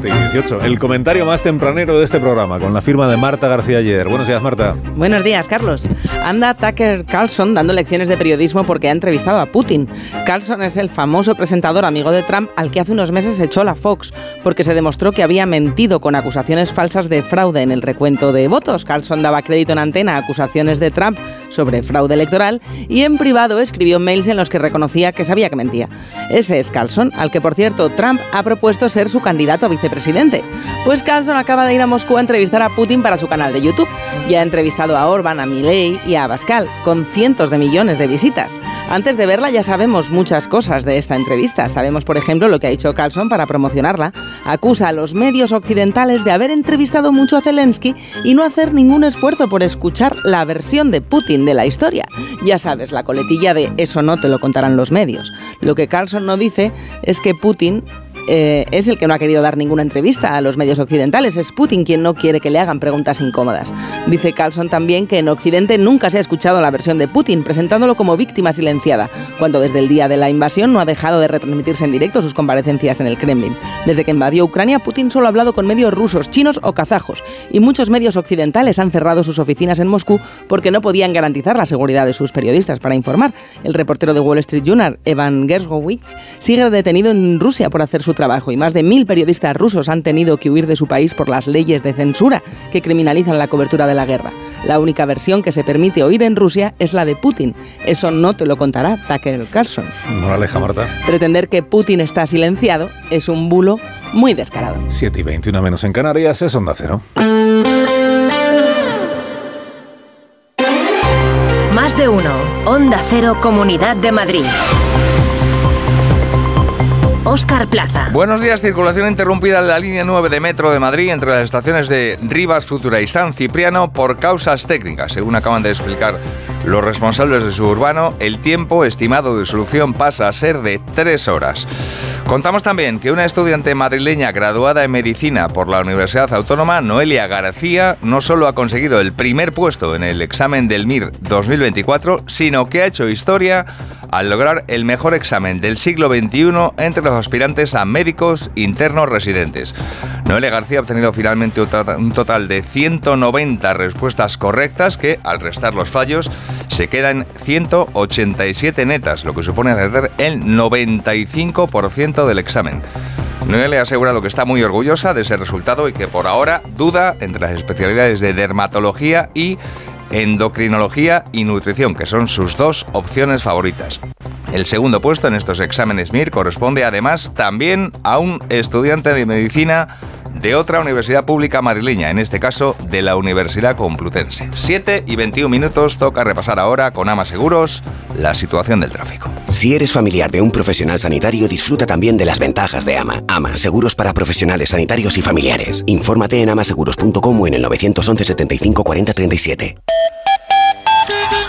7 y 18. El comentario más tempranero de este programa, con la firma de Marta García ayer. Buenos días, Marta. Buenos días, Carlos. Anda Tucker Carlson dando lecciones de periodismo porque ha entrevistado a Putin. Carlson es el famoso presentador amigo de Trump al que hace unos meses echó la Fox porque se demostró que había mentido con acusaciones falsas de fraude en el recuento de votos. Carlson daba crédito en antena a acusaciones de Trump sobre fraude electoral y en privado escribió mails en los que reconocía que sabía que mentía. Ese es Carlson, al que por cierto Trump ha propuesto ser su candidato a vicepresidente. Pues Carlson acaba de ir a Moscú a entrevistar a Putin para su canal de YouTube. Ya ha entrevistado a Orban, a Milei y a Abascal, con cientos de millones de visitas. Antes de verla ya sabemos muchas cosas de esta entrevista. Sabemos, por ejemplo, lo que ha hecho Carlson para promocionarla. Acusa a los medios occidentales de haber entrevistado mucho a Zelensky y no hacer ningún esfuerzo por escuchar la versión de Putin de la historia. Ya sabes, la coletilla de eso no te lo contarán los medios. Lo que Carlson no dice es que Putin eh, es el que no ha querido dar ninguna entrevista a los medios occidentales. Es Putin quien no quiere que le hagan preguntas incómodas. Dice Carlson también que en Occidente nunca se ha escuchado la versión de Putin, presentándolo como víctima silenciada, cuando desde el día de la invasión no ha dejado de retransmitirse en directo sus comparecencias en el Kremlin. Desde que invadió Ucrania, Putin solo ha hablado con medios rusos, chinos o kazajos, y muchos medios occidentales han cerrado sus oficinas en Moscú porque no podían garantizar la seguridad de sus periodistas para informar. El reportero de Wall Street Journal, Evan Gershowitz, sigue detenido en Rusia por hacer su trabajo y más de mil periodistas rusos han tenido que huir de su país por las leyes de censura que criminalizan la cobertura de la guerra. La única versión que se permite oír en Rusia es la de Putin. Eso no te lo contará Tucker Carlson. Moraleja, Marta. Pretender que Putin está silenciado es un bulo muy descarado. 7 y 21 menos en Canarias es Onda Cero. Más de uno. Onda Cero, Comunidad de Madrid. Óscar Plaza. Buenos días, circulación interrumpida en la línea 9 de Metro de Madrid entre las estaciones de Rivas Futura y San Cipriano por causas técnicas. Según acaban de explicar los responsables de Suburbano, el tiempo estimado de solución pasa a ser de tres horas. Contamos también que una estudiante madrileña graduada en medicina por la Universidad Autónoma, Noelia García, no solo ha conseguido el primer puesto en el examen del MIR 2024, sino que ha hecho historia al lograr el mejor examen del siglo XXI entre los aspirantes a médicos internos residentes. Noelia García ha obtenido finalmente un total de 190 respuestas correctas que, al restar los fallos, se quedan 187 netas, lo que supone hacer el 95% del examen. Noelia ha asegurado que está muy orgullosa de ese resultado y que por ahora duda entre las especialidades de dermatología y endocrinología y nutrición, que son sus dos opciones favoritas. El segundo puesto en estos exámenes MIR corresponde además también a un estudiante de medicina de otra universidad pública madrileña, en este caso de la Universidad Complutense. 7 y 21 minutos toca repasar ahora con Ama Seguros la situación del tráfico. Si eres familiar de un profesional sanitario, disfruta también de las ventajas de Ama. Ama, seguros para profesionales sanitarios y familiares. Infórmate en amaseguros.com o en el 911 75 40 37.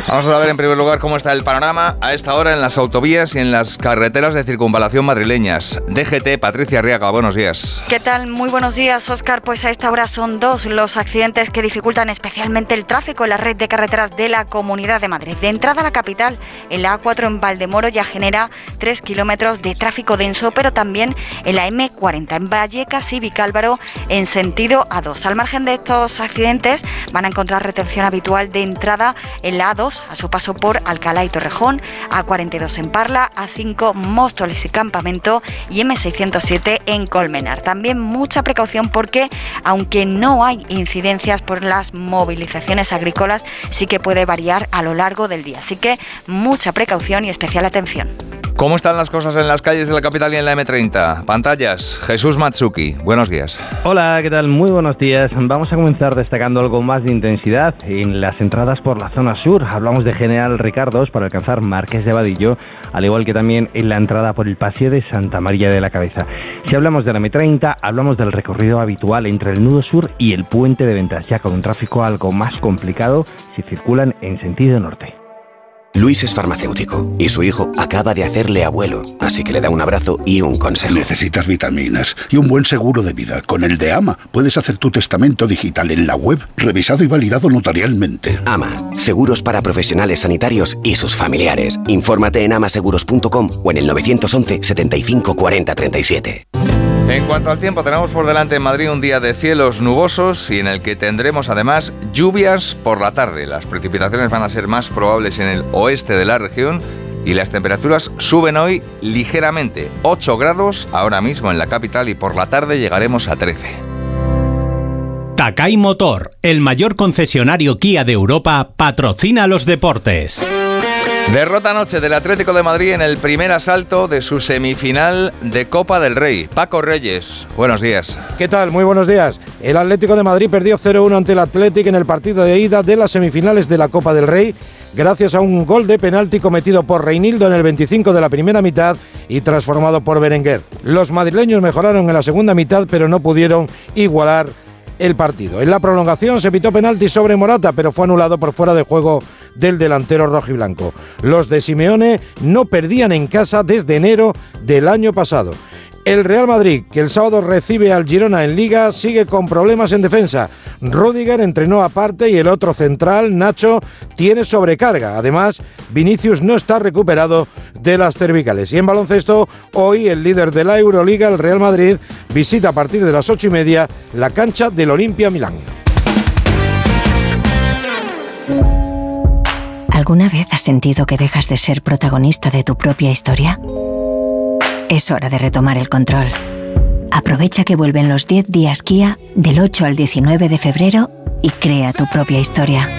Vamos a ver en primer lugar cómo está el panorama a esta hora en las autovías y en las carreteras de circunvalación madrileñas. DGT, Patricia Arriaga, buenos días. ¿Qué tal? Muy buenos días, Oscar. Pues a esta hora son dos los accidentes que dificultan especialmente el tráfico en la red de carreteras de la Comunidad de Madrid. De entrada a la capital, en la A4 en Valdemoro ya genera 3 kilómetros de tráfico denso, pero también en la M40 en Vallecas y Vicálvaro en sentido A2. Al margen de estos accidentes van a encontrar retención habitual de entrada en la A2 A2 a su paso por Alcalá y Torrejón, A42 en Parla, A5 Móstoles y Campamento y M607 en Colmenar. También mucha precaución porque aunque no hay incidencias por las movilizaciones agrícolas, sí que puede variar a lo largo del día. Así que mucha precaución y especial atención. ¿Cómo están las cosas en las calles de la capital y en la M30? Pantallas, Jesús Matsuki, buenos días. Hola, ¿qué tal? Muy buenos días. Vamos a comenzar destacando algo más de intensidad en las entradas por la zona sur. Hablamos de General Ricardos para alcanzar Marqués de Vadillo, al igual que también en la entrada por el Paseo de Santa María de la Cabeza. Si hablamos de la M30, hablamos del recorrido habitual entre el nudo sur y el puente de Ventas, ya con un tráfico algo más complicado si circulan en sentido norte. Luis es farmacéutico y su hijo acaba de hacerle abuelo, así que le da un abrazo y un consejo. Necesitas vitaminas y un buen seguro de vida. Con el de AMA puedes hacer tu testamento digital en la web, revisado y validado notarialmente. AMA, seguros para profesionales sanitarios y sus familiares. Infórmate en amaseguros.com o en el 911 75 40 37. En cuanto al tiempo, tenemos por delante en Madrid un día de cielos nubosos y en el que tendremos además lluvias por la tarde. Las precipitaciones van a ser más probables en el oeste de la región y las temperaturas suben hoy ligeramente, 8 grados ahora mismo en la capital y por la tarde llegaremos a 13. Takai Motor, el mayor concesionario Kia de Europa, patrocina los deportes. Derrota anoche del Atlético de Madrid en el primer asalto de su semifinal de Copa del Rey. Paco Reyes, buenos días. ¿Qué tal? Muy buenos días. El Atlético de Madrid perdió 0-1 ante el Atlético en el partido de ida de las semifinales de la Copa del Rey, gracias a un gol de penalti cometido por Reinildo en el 25 de la primera mitad y transformado por Berenguer. Los madrileños mejoraron en la segunda mitad, pero no pudieron igualar el partido. En la prolongación se pitó penalti sobre Morata, pero fue anulado por fuera de juego del delantero rojiblanco. Los de Simeone no perdían en casa desde enero del año pasado. El Real Madrid, que el sábado recibe al Girona en Liga, sigue con problemas en defensa. Rudiger entrenó aparte y el otro central, Nacho, tiene sobrecarga. Además, Vinicius no está recuperado de las cervicales. Y en baloncesto, hoy el líder de la Euroliga, el Real Madrid, visita a partir de las ocho y media la cancha del Olimpia Milán. ¿Alguna vez has sentido que dejas de ser protagonista de tu propia historia? Es hora de retomar el control. Aprovecha que vuelven los 10 días Kia del 8 al 19 de febrero y crea tu propia historia.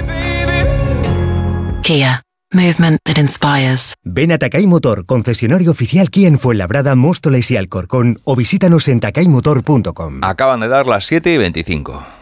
Kia. Movement that inspires. Ven a Takai Motor, concesionario oficial Kia en Fuenlabrada, Móstoles y Alcorcón o visítanos en takaymotor.com. Acaban de dar las 7 y 25.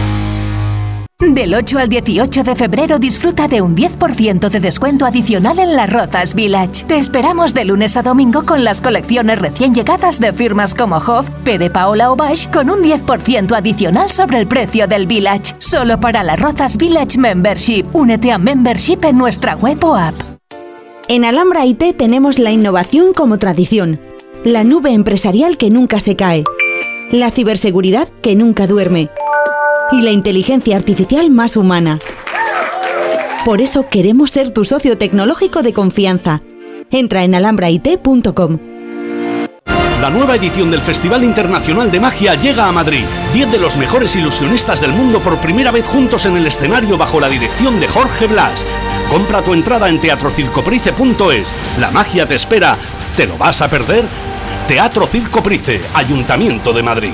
Del 8 al 18 de febrero disfruta de un 10% de descuento adicional en las Rozas Village. Te esperamos de lunes a domingo con las colecciones recién llegadas de firmas como Hoff, P de Paola o Bash con un 10% adicional sobre el precio del Village. Solo para las Rozas Village Membership. Únete a Membership en nuestra web o app. En Alhambra IT tenemos la innovación como tradición, la nube empresarial que nunca se cae, la ciberseguridad que nunca duerme y la inteligencia artificial más humana. Por eso queremos ser tu socio tecnológico de confianza. Entra en alhambrait.com. La nueva edición del Festival Internacional de Magia llega a Madrid. Diez de los mejores ilusionistas del mundo por primera vez juntos en el escenario bajo la dirección de Jorge Blas. Compra tu entrada en teatrocircoprice.es. La magia te espera. ¿Te lo vas a perder? Teatro Circo Price, Ayuntamiento de Madrid.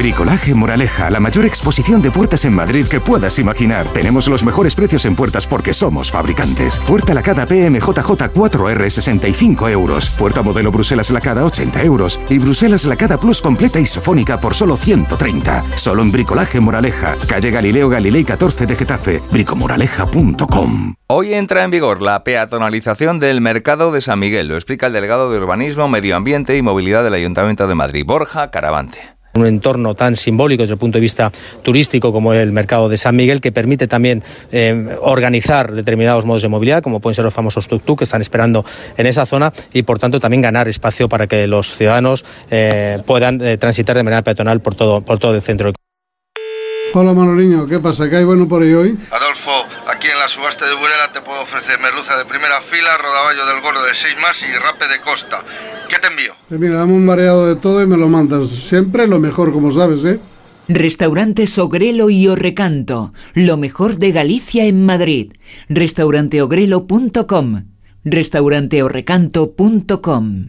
Bricolaje Moraleja, la mayor exposición de puertas en Madrid que puedas imaginar. Tenemos los mejores precios en puertas porque somos fabricantes. Puerta lacada PMJJ 4R 65 euros. Puerta modelo Bruselas lacada 80 euros. Y Bruselas lacada Plus completa isofónica por solo 130. Solo en Bricolaje Moraleja, calle Galileo Galilei 14 de Getafe. bricomoraleja.com. Hoy entra en vigor la peatonalización del mercado de San Miguel. Lo explica el delegado de Urbanismo, Medio Ambiente y Movilidad del Ayuntamiento de Madrid, Borja Caravante un entorno tan simbólico desde el punto de vista turístico como el mercado de San Miguel, que permite también eh, organizar determinados modos de movilidad, como pueden ser los famosos tuk-tuk que están esperando en esa zona y, por tanto, también ganar espacio para que los ciudadanos eh, puedan eh, transitar de manera peatonal por todo, por todo el centro. Hola Manoliño, ¿qué pasa? ¿Qué hay bueno por ahí hoy? Subasta de Burela te puedo ofrecer merluza de primera fila, rodaballo del gordo de 6 más y rape de costa. ¿Qué te envío? Eh, mira, dame un mareado de todo y me lo mandas. Siempre lo mejor, como sabes, ¿eh? Restaurante Ogrelo y Orrecanto. Lo mejor de Galicia en Madrid. Restauranteogrelo.com restauranteorrecanto.com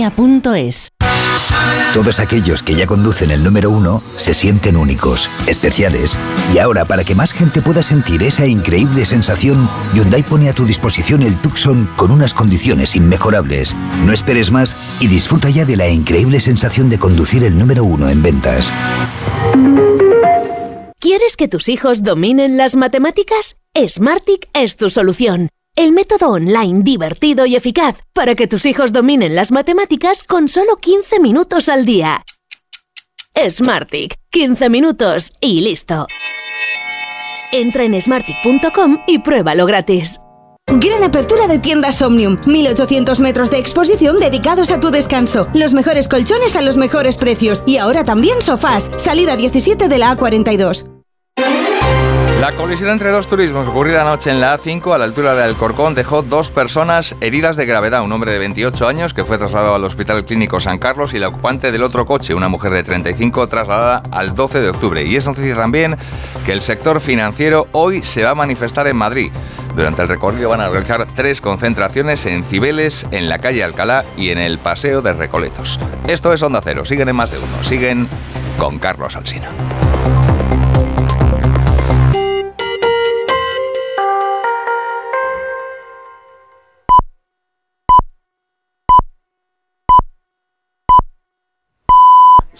Todos aquellos que ya conducen el número uno se sienten únicos, especiales. Y ahora, para que más gente pueda sentir esa increíble sensación, Hyundai pone a tu disposición el Tucson con unas condiciones inmejorables. No esperes más y disfruta ya de la increíble sensación de conducir el número uno en ventas. ¿Quieres que tus hijos dominen las matemáticas? Smartic es tu solución. El método online divertido y eficaz para que tus hijos dominen las matemáticas con solo 15 minutos al día. Smartic, 15 minutos y listo. Entra en smartic.com y pruébalo gratis. Gran apertura de tiendas Omnium. 1800 metros de exposición dedicados a tu descanso. Los mejores colchones a los mejores precios. Y ahora también sofás. Salida 17 de la A42. La colisión entre dos turismos ocurrida anoche en la A5 a la altura de Alcorcón dejó dos personas heridas de gravedad. Un hombre de 28 años que fue trasladado al Hospital Clínico San Carlos y la ocupante del otro coche, una mujer de 35, trasladada al 12 de octubre. Y es noticia también que el sector financiero hoy se va a manifestar en Madrid. Durante el recorrido van a realizar tres concentraciones en Cibeles, en la calle Alcalá y en el Paseo de Recoletos. Esto es Onda Cero. Siguen en más de uno. Siguen con Carlos Alsina.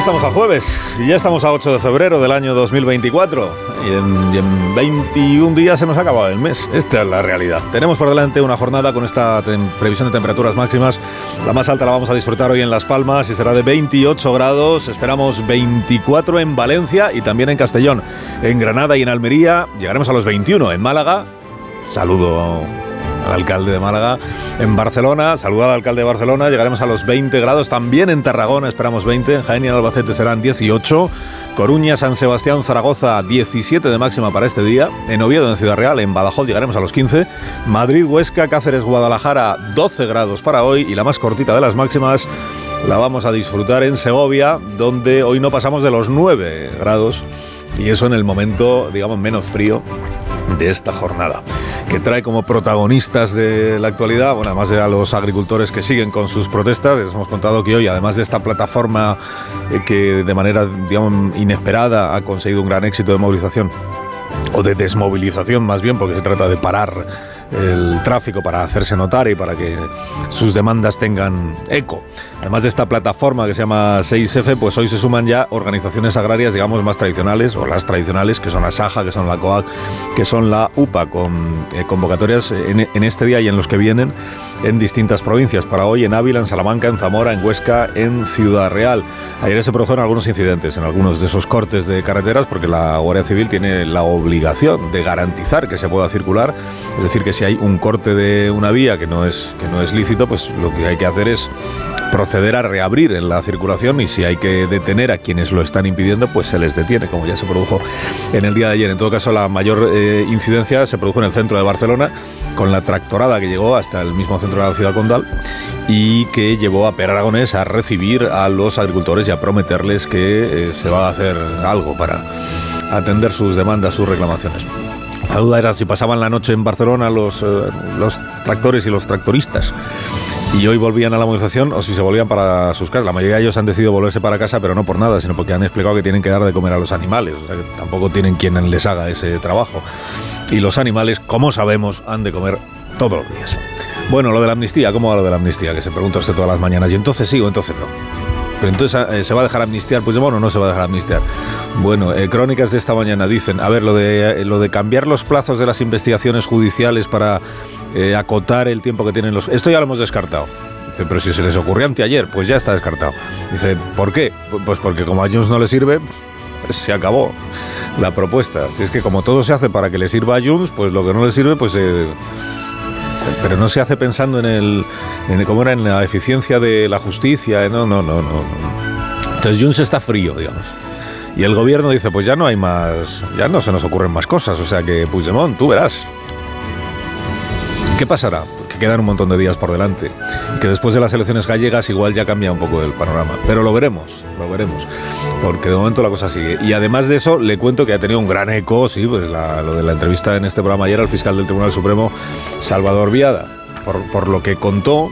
Estamos a jueves y ya estamos a 8 de febrero del año 2024 y en, y en 21 días se nos ha acabado el mes. Esta es la realidad. Tenemos por delante una jornada con esta previsión de temperaturas máximas. La más alta la vamos a disfrutar hoy en Las Palmas y será de 28 grados. Esperamos 24 en Valencia y también en Castellón. En Granada y en Almería llegaremos a los 21. En Málaga, saludo al alcalde de Málaga. En Barcelona, saludar al alcalde de Barcelona, llegaremos a los 20 grados. También en Tarragona esperamos 20, en Jaén y en Albacete serán 18. Coruña, San Sebastián, Zaragoza, 17 de máxima para este día. En Oviedo, en Ciudad Real, en Badajoz llegaremos a los 15. Madrid, Huesca, Cáceres, Guadalajara, 12 grados para hoy. Y la más cortita de las máximas la vamos a disfrutar en Segovia, donde hoy no pasamos de los 9 grados. Y eso en el momento, digamos, menos frío de esta jornada, que trae como protagonistas de la actualidad, bueno, además de a los agricultores que siguen con sus protestas, les hemos contado que hoy, además de esta plataforma eh, que de manera, inesperada ha conseguido un gran éxito de movilización, o de desmovilización más bien, porque se trata de parar el tráfico para hacerse notar y para que sus demandas tengan eco. Además de esta plataforma que se llama 6F, pues hoy se suman ya organizaciones agrarias, digamos, más tradicionales, o las tradicionales, que son la SAJA, que son la COAG, que son la UPA, con eh, convocatorias en, en este día y en los que vienen en distintas provincias. Para hoy en Ávila, en Salamanca, en Zamora, en Huesca, en Ciudad Real. Ayer se produjeron algunos incidentes en algunos de esos cortes de carreteras porque la Guardia Civil tiene la obligación de garantizar que se pueda circular. Es decir, que si hay un corte de una vía que no es, que no es lícito, pues lo que hay que hacer es proceder a reabrir en la circulación y si hay que detener a quienes lo están impidiendo, pues se les detiene, como ya se produjo en el día de ayer. En todo caso, la mayor eh, incidencia se produjo en el centro de Barcelona con la tractorada que llegó hasta el mismo centro de la ciudad condal y que llevó a Per Aragonés a recibir a los agricultores y a prometerles que eh, se va a hacer algo para atender sus demandas, sus reclamaciones. La duda era si pasaban la noche en Barcelona los, eh, los tractores y los tractoristas y hoy volvían a la movilización o si se volvían para sus casas. La mayoría de ellos han decidido volverse para casa, pero no por nada, sino porque han explicado que tienen que dar de comer a los animales. O sea, que tampoco tienen quien les haga ese trabajo. Y los animales, como sabemos, han de comer todos los días. Bueno, lo de la amnistía, ¿cómo va lo de la amnistía? Que se pregunta usted todas las mañanas. Y entonces sí o entonces no. Pero entonces eh, se va a dejar amnistiar Puigdemont o no se va a dejar amnistiar. Bueno, eh, crónicas de esta mañana dicen, a ver, lo de, eh, lo de cambiar los plazos de las investigaciones judiciales para acotar el tiempo que tienen los... Esto ya lo hemos descartado. Dice, pero si se les ocurrió anteayer, pues ya está descartado. Dice, ¿por qué? Pues porque como a Junts no le sirve, pues se acabó la propuesta. Si es que como todo se hace para que le sirva a Junts, pues lo que no le sirve, pues... Eh, pero no se hace pensando en el, en era en la eficiencia de la justicia, no, no, no, no. Entonces Junts está frío, digamos. Y el gobierno dice, pues ya no hay más, ya no se nos ocurren más cosas, o sea que Puigdemont, tú verás. ¿Qué pasará? Que quedan un montón de días por delante. Que después de las elecciones gallegas igual ya cambia un poco el panorama. Pero lo veremos, lo veremos. Porque de momento la cosa sigue. Y además de eso, le cuento que ha tenido un gran eco, sí, pues lo de la entrevista en este programa ayer al fiscal del Tribunal Supremo, Salvador Viada. Por, por lo que contó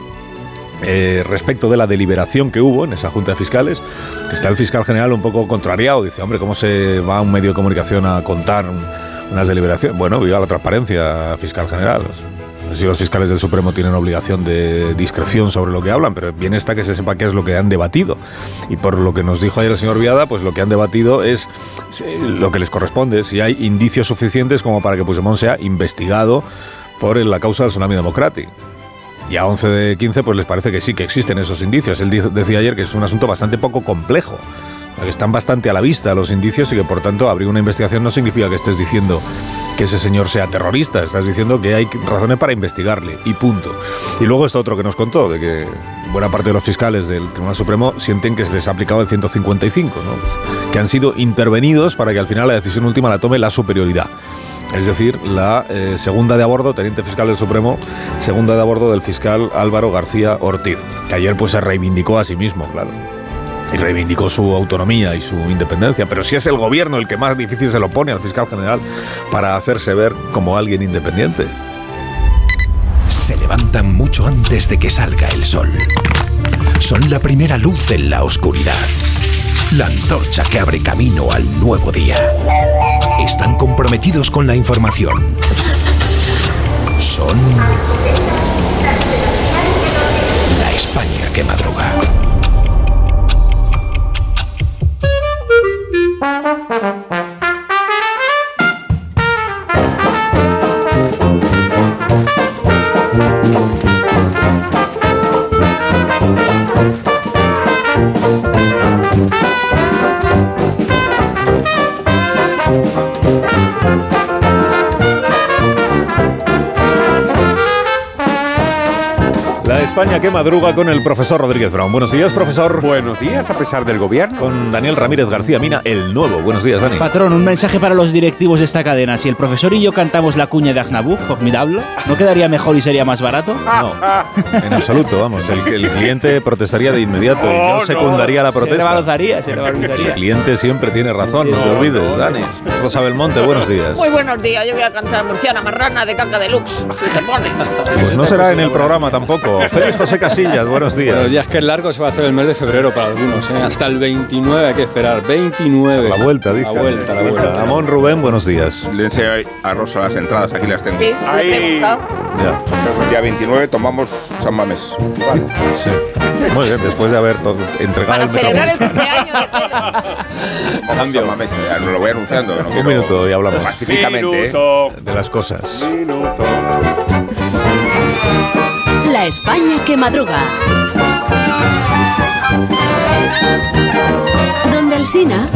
eh, respecto de la deliberación que hubo en esa Junta de Fiscales, que está el fiscal general un poco contrariado. Dice, hombre, ¿cómo se va un medio de comunicación a contar un, unas deliberaciones? Bueno, viva la transparencia, fiscal general. Sé si los fiscales del Supremo tienen obligación de discreción sobre lo que hablan, pero bien está que se sepa qué es lo que han debatido. Y por lo que nos dijo ayer el señor Viada, pues lo que han debatido es lo que les corresponde, si hay indicios suficientes como para que Puigdemont sea investigado por la causa del tsunami democrático. Y a 11 de 15 pues les parece que sí, que existen esos indicios. Él decía ayer que es un asunto bastante poco complejo, que están bastante a la vista los indicios y que por tanto abrir una investigación no significa que estés diciendo que ese señor sea terrorista, estás diciendo que hay razones para investigarle y punto. Y luego esto otro que nos contó, de que buena parte de los fiscales del Tribunal Supremo sienten que se les ha aplicado el 155, ¿no? que han sido intervenidos para que al final la decisión última la tome la superioridad es decir, la eh, segunda de a bordo, teniente fiscal del Supremo, segunda de a bordo del fiscal Álvaro García Ortiz, que ayer pues se reivindicó a sí mismo, claro. Y reivindicó su autonomía y su independencia. Pero si es el gobierno el que más difícil se lo pone al fiscal general para hacerse ver como alguien independiente. Se levantan mucho antes de que salga el sol. Son la primera luz en la oscuridad la antorcha que abre camino al nuevo día. Están comprometidos con la información. Son la España que madruga. La España madruga con el profesor Rodríguez Brown. Buenos días, profesor. Buenos días, a pesar del gobierno. Con Daniel Ramírez García Mina, el nuevo. Buenos días, Dani. Patrón, un mensaje para los directivos de esta cadena. Si el profesor y yo cantamos la cuña de Aznavour, formidable, ¿no quedaría mejor y sería más barato? No, en absoluto, vamos. El, el cliente protestaría de inmediato y yo No, secundaría la Se protesta. revalorizaría, se El revalorizaría. cliente siempre tiene razón, no te olvides, Dani. Rosa Belmonte, buenos días. Muy buenos días, yo voy a cantar Murciana Marrana de Caca Deluxe, si te pone. Pues no será en el programa tampoco. Félix José Casillas, buenos días. Buenos días, que es largo se va a hacer el mes de febrero para algunos. ¿eh? Hasta el 29 hay que esperar. 29. La vuelta, dice. La vuelta, la vuelta. Amón Rubén, buenos días. Le enseño a Rosa las entradas, aquí las tengo. Sí, le he preguntado. Ya. El día 29 tomamos San Mamés. Sí. Muy bien, después de haber entregado Para el celebrar el cumpleaños de Pedro. Tomamos San Mamés, ya, no lo voy anunciando. no Un minuto y hablamos. Pacíficamente, ¿eh? De las cosas. La España que madruga. Donde el Sina.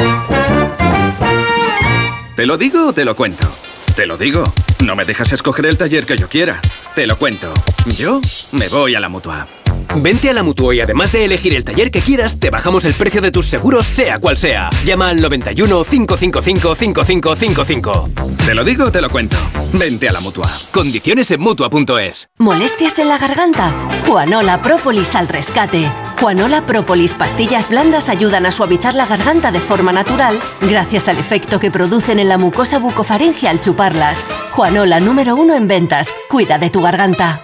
¿Te lo digo o te lo cuento? Te lo digo. No me dejas escoger el taller que yo quiera. Te lo cuento. Yo me voy a la mutua. Vente a la Mutua y además de elegir el taller que quieras, te bajamos el precio de tus seguros, sea cual sea. Llama al 91 555 5555. Te lo digo o te lo cuento. Vente a la mutua. Condiciones en mutua.es. ¿Molestias en la garganta? Juanola Propolis al rescate. Juanola Propolis pastillas blandas ayudan a suavizar la garganta de forma natural gracias al efecto que producen en la mucosa bucofaringe al chuparlas. Juanola número uno en ventas. Cuida de tu garganta.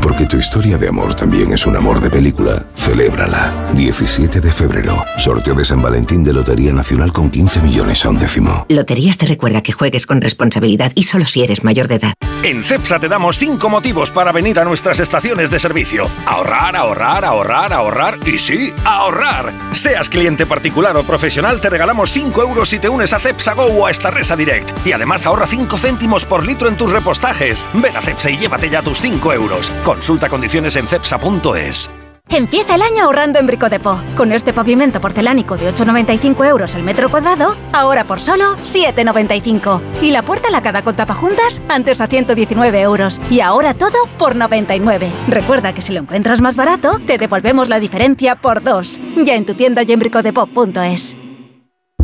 Porque tu historia de amor también es un amor de película. Celébrala. 17 de febrero. Sorteo de San Valentín de Lotería Nacional con 15 millones a un décimo. Loterías te recuerda que juegues con responsabilidad y solo si eres mayor de edad. En CEPSA te damos 5 motivos para venir a nuestras estaciones de servicio. Ahorrar, ahorrar, ahorrar, ahorrar y sí, ahorrar. Seas cliente particular o profesional, te regalamos 5 euros si te unes a CEPSA Go o a esta Resa Direct. Y además ahorra 5 céntimos por litro en tus repostajes. Ven a CEPSA y llévate ya tus 5 euros. Consulta condiciones en cepsa.es. Empieza el año ahorrando en Bricodepo. Con este pavimento porcelánico de 8,95 euros el metro cuadrado, ahora por solo 7,95. Y la puerta lacada con tapajuntas, antes a 119 euros. Y ahora todo por 99. Recuerda que si lo encuentras más barato, te devolvemos la diferencia por dos. Ya en tu tienda y en bricodepo.es.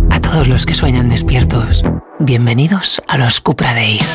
A todos los que sueñan despiertos, bienvenidos a los Cupra Days.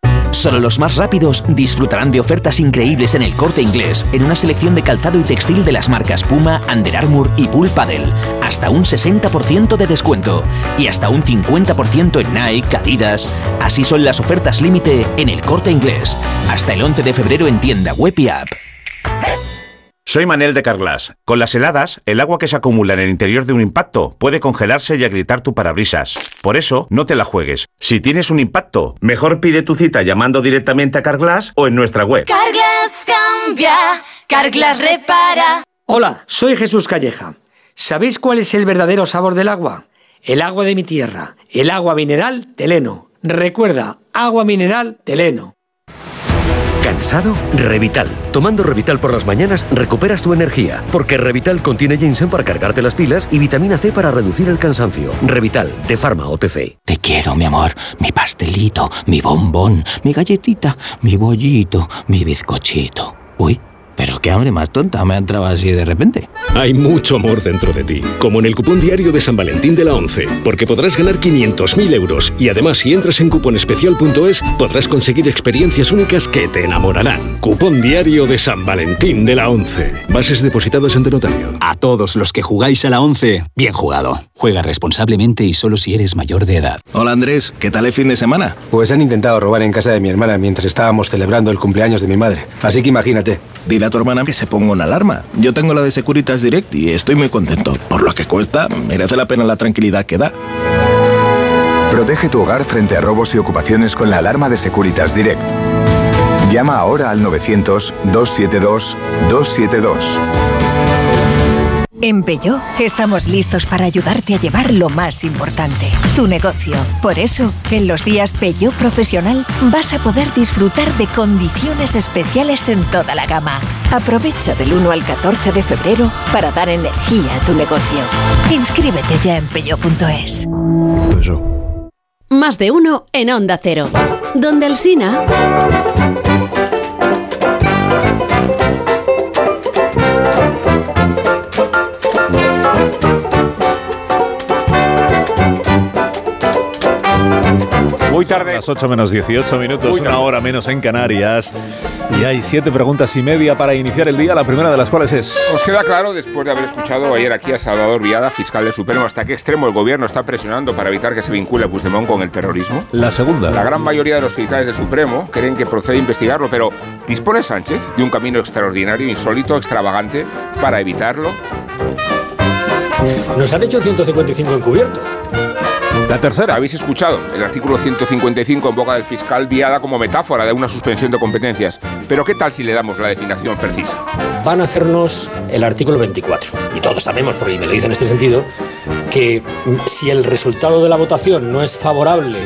Solo los más rápidos disfrutarán de ofertas increíbles en el corte inglés, en una selección de calzado y textil de las marcas Puma, Under Armour y Bull Paddle. Hasta un 60% de descuento. Y hasta un 50% en Nike, Adidas. Así son las ofertas límite en el corte inglés. Hasta el 11 de febrero en tienda web y app. Soy Manel de Carglass. Con las heladas, el agua que se acumula en el interior de un impacto puede congelarse y agrietar tu parabrisas. Por eso, no te la juegues. Si tienes un impacto, mejor pide tu cita llamando directamente a Carglass o en nuestra web. Carglass cambia, Carglass repara. Hola, soy Jesús Calleja. ¿Sabéis cuál es el verdadero sabor del agua? El agua de mi tierra, el agua mineral Teleno. Recuerda, agua mineral Teleno. ¿Cansado? Revital. Tomando Revital por las mañanas recuperas tu energía, porque Revital contiene ginseng para cargarte las pilas y vitamina C para reducir el cansancio. Revital, de Pharma OTC. Te quiero, mi amor, mi pastelito, mi bombón, mi galletita, mi bollito, mi bizcochito. Uy, pero qué hambre más tonta me ha entrado así de repente. Hay mucho amor dentro de ti, como en el cupón diario de San Valentín de la 11, porque podrás ganar 500.000 euros y además si entras en cuponespecial.es podrás conseguir experiencias únicas que te enamorarán. Cupón diario de San Valentín de la 11. Bases depositadas ante notario. A todos los que jugáis a la 11, bien jugado. Juega responsablemente y solo si eres mayor de edad. Hola Andrés, ¿qué tal el fin de semana? Pues han intentado robar en casa de mi hermana mientras estábamos celebrando el cumpleaños de mi madre. Así que imagínate. Dile a tu hermana que se ponga una alarma. Yo tengo la de Securitas Direct y estoy muy contento. Por lo que cuesta, merece la pena la tranquilidad que da. Protege tu hogar frente a robos y ocupaciones con la alarma de Securitas Direct. Llama ahora al 900-272-272. En Peugeot estamos listos para ayudarte a llevar lo más importante, tu negocio. Por eso, en los días Peugeot Profesional vas a poder disfrutar de condiciones especiales en toda la gama. Aprovecha del 1 al 14 de febrero para dar energía a tu negocio. Inscríbete ya en peugeot.es. Más de uno en Onda Cero. Donde el Sina. Muy tarde. Las 8 menos 18 minutos, una hora menos en Canarias. Y hay siete preguntas y media para iniciar el día, la primera de las cuales es... ¿Os queda claro, después de haber escuchado ayer aquí a Salvador Viada, fiscal del Supremo, hasta qué extremo el gobierno está presionando para evitar que se vincule a Puigdemont con el terrorismo? La segunda. La gran mayoría de los fiscales del Supremo creen que procede investigarlo, pero ¿dispone Sánchez de un camino extraordinario, insólito, extravagante para evitarlo? Nos han hecho 155 encubiertos. La tercera. Habéis escuchado el artículo 155 en boca del fiscal Viada como metáfora de una suspensión de competencias. Pero ¿qué tal si le damos la definición precisa? Van a hacernos el artículo 24. Y todos sabemos, porque me lo dicen en este sentido, que si el resultado de la votación no es favorable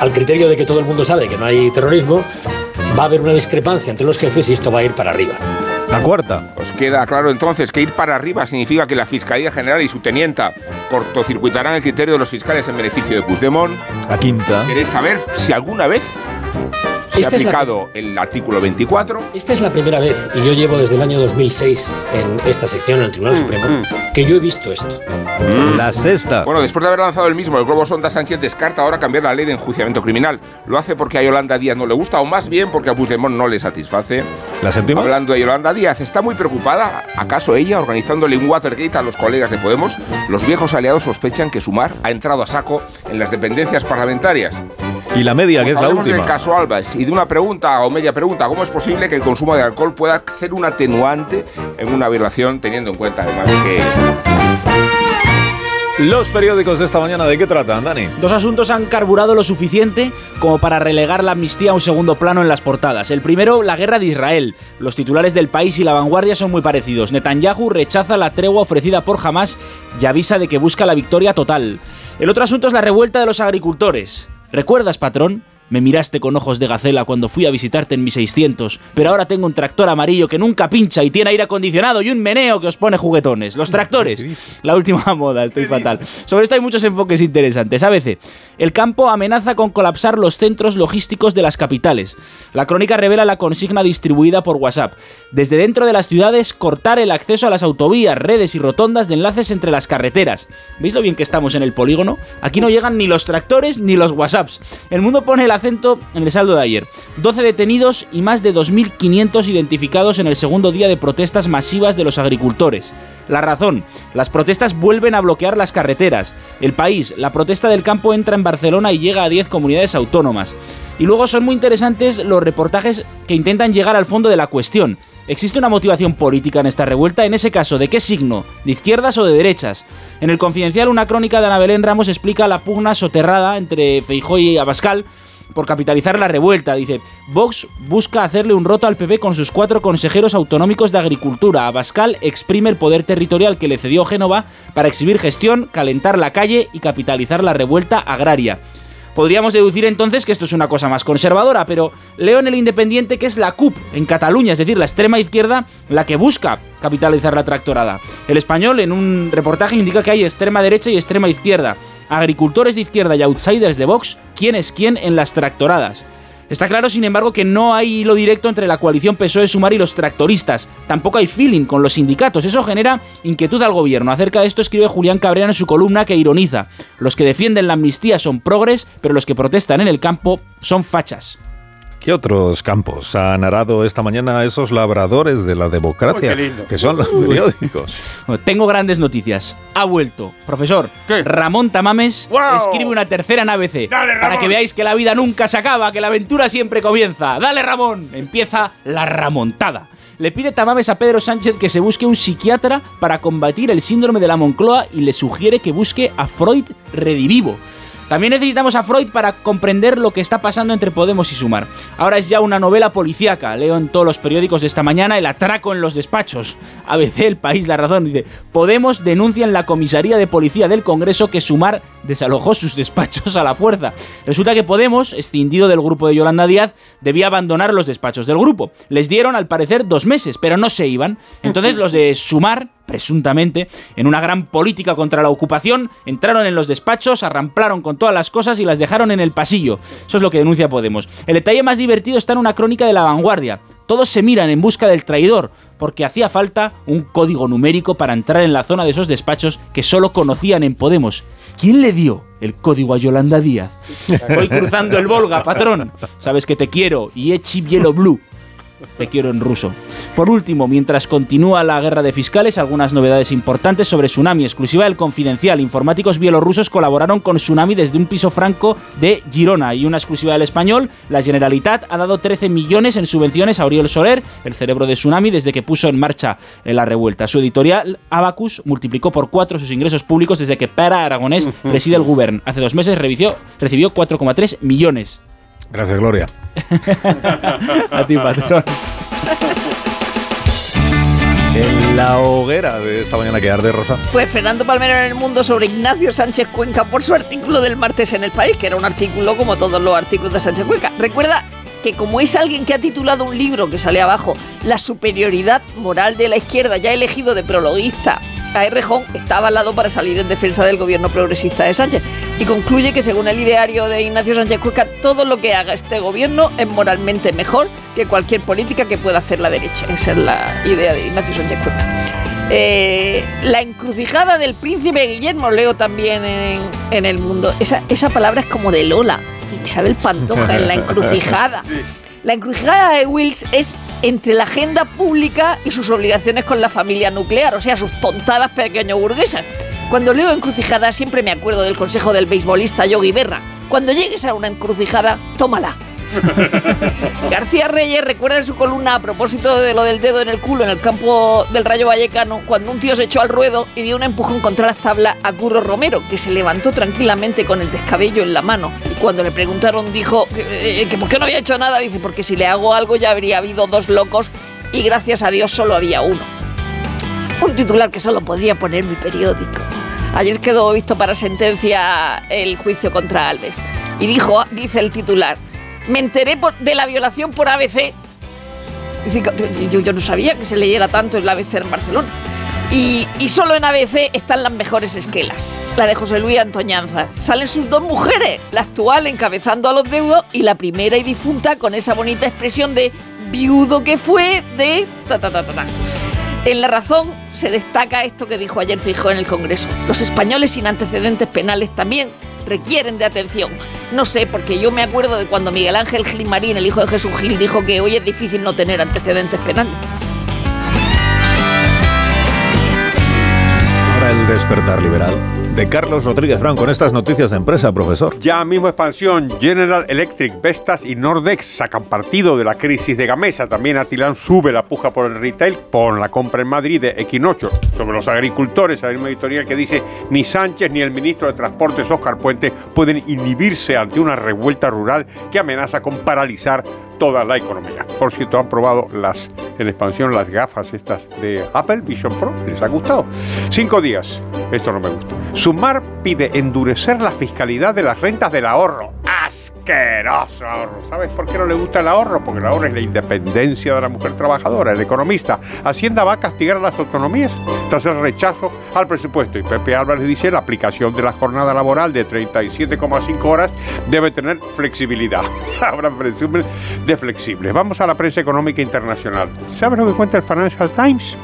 al criterio de que todo el mundo sabe que no hay terrorismo, va a haber una discrepancia entre los jefes y esto va a ir para arriba. La cuarta. Os queda claro entonces que ir para arriba significa que la Fiscalía General y su tenienta cortocircuitarán el criterio de los fiscales en beneficio de Puigdemont. La quinta. ¿Queréis saber si alguna vez se Esta ha es la- aplicado el artículo 24? Esta es la primera vez, y yo llevo desde el año 2006 en esta sección, en el Tribunal Supremo, que yo he visto esto. La sexta. Bueno, después de haber lanzado el mismo, el Globo Sonda Sánchez descarta ahora cambiar la ley de enjuiciamiento criminal. ¿Lo hace porque a Yolanda Díaz no le gusta o más bien porque a Puigdemont no le satisface? La séptima. Hablando de Yolanda Díaz, ¿está muy preocupada? ¿Acaso ella organizándole un Watergate a los colegas de Podemos? Los viejos aliados sospechan que Sumar ha entrado a saco en las dependencias parlamentarias. Y la media, que es la última. del caso Alves y de una pregunta o media pregunta, ¿cómo es posible que el consumo de alcohol pueda ser un atenuante en una violación teniendo en cuenta además que Los periódicos de esta mañana, ¿de qué tratan, Dani? Dos asuntos han carburado lo suficiente como para relegar la amnistía a un segundo plano en las portadas. El primero, la guerra de Israel. Los titulares del país y la vanguardia son muy parecidos. Netanyahu rechaza la tregua ofrecida por Hamas y avisa de que busca la victoria total. El otro asunto es la revuelta de los agricultores. ¿Recuerdas, patrón? Me miraste con ojos de gacela cuando fui a visitarte en mi 600, pero ahora tengo un tractor amarillo que nunca pincha y tiene aire acondicionado y un meneo que os pone juguetones. Los tractores. La última (laughs) moda, estoy fatal. Sobre esto hay muchos enfoques interesantes. ABC. El campo amenaza con colapsar los centros logísticos de las capitales. La crónica revela la consigna distribuida por WhatsApp. Desde dentro de las ciudades, cortar el acceso a las autovías, redes y rotondas de enlaces entre las carreteras. ¿Veis lo bien que estamos en el polígono? Aquí no llegan ni los tractores ni los WhatsApps. El mundo pone el en el saldo de ayer. 12 detenidos y más de 2.500 identificados en el segundo día de protestas masivas de los agricultores. La razón, las protestas vuelven a bloquear las carreteras. El país, la protesta del campo entra en Barcelona y llega a 10 comunidades autónomas. Y luego son muy interesantes los reportajes que intentan llegar al fondo de la cuestión. ¿Existe una motivación política en esta revuelta? En ese caso, ¿de qué signo? ¿De izquierdas o de derechas? En el Confidencial, una crónica de Ana Belén Ramos explica la pugna soterrada entre Feijóo y Abascal por capitalizar la revuelta. Dice, Vox busca hacerle un roto al PP con sus cuatro consejeros autonómicos de Agricultura. Abascal exprime el poder territorial que le cedió Génova para exhibir gestión, calentar la calle y capitalizar la revuelta agraria. Podríamos deducir entonces que esto es una cosa más conservadora, pero leo en el Independiente que es la CUP en Cataluña, es decir, la extrema izquierda, la que busca capitalizar la tractorada. El español en un reportaje indica que hay extrema derecha y extrema izquierda. Agricultores de izquierda y outsiders de Vox, quién es quién en las tractoradas. Está claro, sin embargo, que no hay hilo directo entre la coalición PSOE-Sumar y los tractoristas. Tampoco hay feeling con los sindicatos. Eso genera inquietud al gobierno. Acerca de esto escribe Julián Cabrera en su columna que ironiza. Los que defienden la amnistía son progres, pero los que protestan en el campo son fachas. ¿Qué otros campos han arado esta mañana esos labradores de la democracia? Uy, qué lindo. Que son los periódicos. Bueno, tengo grandes noticias. Ha vuelto. Profesor, Ramón Tamames escribe una tercera en ABC. para que veáis que la vida nunca se acaba, que la aventura siempre comienza. ¡Dale, Ramón! Empieza la ramontada. Le pide Tamames a Pedro Sánchez que se busque un psiquiatra para combatir el síndrome de la Moncloa y le sugiere que busque a Freud redivivo. También necesitamos a Freud para comprender lo que está pasando entre Podemos y Sumar. Ahora es ya una novela policíaca. Leo en todos los periódicos de esta mañana el atraco en los despachos. ABC, El País, La Razón. Dice, Podemos denuncia en la comisaría de policía del Congreso que Sumar desalojó sus despachos a la fuerza. Resulta que Podemos, escindido del grupo de Yolanda Díaz, debía abandonar los despachos del grupo. Les dieron, al parecer, dos meses, pero no se iban. Entonces (laughs) los de Sumar presuntamente, en una gran política contra la ocupación, entraron en los despachos, arramplaron con todas las cosas y las dejaron en el pasillo. Eso es lo que denuncia Podemos. El detalle más divertido está en una crónica de la vanguardia. Todos se miran en busca del traidor, porque hacía falta un código numérico para entrar en la zona de esos despachos que solo conocían en Podemos. ¿Quién le dio el código a Yolanda Díaz? Voy cruzando el Volga, patrón. Sabes que te quiero. Y echi Yellow Blue. Te quiero en ruso. Por último, mientras continúa la guerra de fiscales, algunas novedades importantes sobre Tsunami, exclusiva del Confidencial. Informáticos bielorrusos colaboraron con Tsunami desde un piso franco de Girona. Y una exclusiva del español, la Generalitat ha dado 13 millones en subvenciones a Oriol Soler, el cerebro de Tsunami, desde que puso en marcha la revuelta. Su editorial, Abacus, multiplicó por cuatro sus ingresos públicos desde que Para Aragonés preside el gobierno. Hace dos meses recibió 4,3 millones. Gracias, Gloria. (laughs) a ti, patrón. En la hoguera de esta mañana que arde, Rosa. Pues Fernando Palmero en el mundo sobre Ignacio Sánchez Cuenca por su artículo del martes en el país, que era un artículo como todos los artículos de Sánchez Cuenca. Recuerda que como es alguien que ha titulado un libro que sale abajo, La superioridad moral de la izquierda, ya elegido de prologuista a Rejón está avalado para salir en defensa del gobierno progresista de Sánchez y concluye que según el ideario de Ignacio Sánchez Cuenca todo lo que haga este gobierno es moralmente mejor que cualquier política que pueda hacer la derecha. Esa es la idea de Ignacio Sánchez Cuenca. Eh, la encrucijada del príncipe Guillermo leo también en, el mundo. Esa, esa palabra es como de Lola. Isabel Pantoja en la (laughs) encrucijada. La encrucijada de Wills es entre la agenda pública y sus obligaciones con la familia nuclear, o sea, sus tontadas pequeño burguesas. Cuando leo encrucijada siempre me acuerdo del consejo del beisbolista Yogi Berra. Cuando llegues a una encrucijada, tómala. (laughs) García Reyes recuerda en su columna a propósito de lo del dedo en el culo en el campo del Rayo Vallecano, cuando un tío se echó al ruedo y dio un empujón contra las tablas a Curro Romero, que se levantó tranquilamente con el descabello en la mano. Y cuando le preguntaron dijo que, eh, que por qué no había hecho nada, dice, porque si le hago algo ya habría habido dos locos y gracias a Dios solo había uno. Un titular que solo podría poner mi periódico. Ayer quedó visto para sentencia el juicio contra Alves. Y dijo, dice el titular, me enteré de la violación por ABC. Yo, no sabía que se leyera tanto en la ABC en Barcelona. Y, solo en ABC están las mejores esquelas. La de José Luis Antoñanza. Salen sus dos mujeres, la actual encabezando a los deudos y la primera y difunta con esa bonita expresión de viudo que fue de ta ta ta ta. En la razón se destaca esto que dijo ayer Fijo en el Congreso. Los españoles sin antecedentes penales también requieren de atención. No sé, porque yo me acuerdo de cuando Miguel Ángel Gil Marín, el hijo de Jesús Gil, dijo que hoy es difícil no tener antecedentes penales. Ahora el despertar liberal de Carlos Rodríguez Brown con estas noticias de empresa, profesor. Ya mismo expansión, General Electric, Vestas y Nordex sacan partido de la crisis de Gamesa. También Atilán sube la puja por el retail por la compra en Madrid de Equinocho. Sobre los agricultores, hay una editorial que dice ni Sánchez ni el ministro de Transportes, Oscar Puente, pueden inhibirse ante una revuelta rural que amenaza con paralizar toda la economía. Por cierto, han probado las en expansión las gafas estas de Apple Vision Pro, les ha gustado. Cinco días, esto no me gusta. Sumar pide endurecer la fiscalidad de las rentas del ahorro. Asqueroso ahorro. ¿Sabes por qué no le gusta el ahorro? Porque el ahorro es la independencia de la mujer trabajadora, el economista. Hacienda va a castigar a las autonomías tras el rechazo al presupuesto. Y Pepe Álvarez dice la aplicación de la jornada laboral de 37,5 horas debe tener flexibilidad. (laughs) Habrá presumen de flexibles. Vamos a la prensa económica internacional. ¿Sabes lo que cuenta el Financial Times?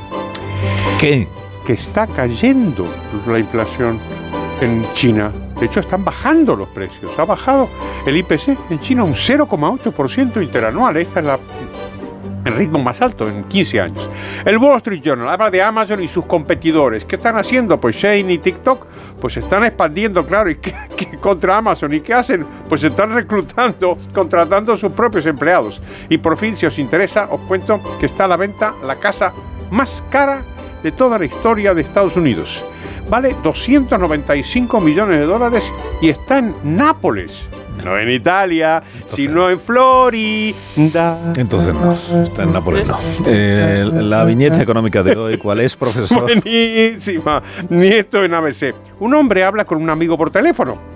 ¿Qué? Que está cayendo la inflación en China. De hecho, están bajando los precios. Ha bajado el IPC en China un 0,8% interanual. Esta es la el ritmo más alto en 15 años. El Wall Street Journal habla de Amazon y sus competidores. ¿Qué están haciendo? Pues Shane y TikTok pues están expandiendo, claro, y ¿qué, (laughs) contra Amazon. ¿Y qué hacen? Pues están reclutando, (laughs) contratando a sus propios empleados. Y por fin, si os interesa, os cuento que está a la venta la casa más cara de toda la historia de Estados Unidos. Vale 295 millones de dólares y está en Nápoles. No en Italia, sino en Florida. Entonces no, está en Nápoles no. Eh, la viñeta económica de hoy, ¿cuál es, profesor? (laughs) Buenísima. Nieto en ABC. Un hombre habla con un amigo por teléfono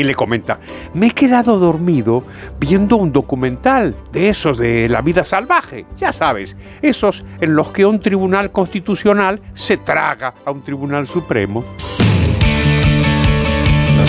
y le comenta, me he quedado dormido viendo un documental de esos de la vida salvaje, ya sabes, esos en los que un tribunal constitucional se traga a un tribunal supremo.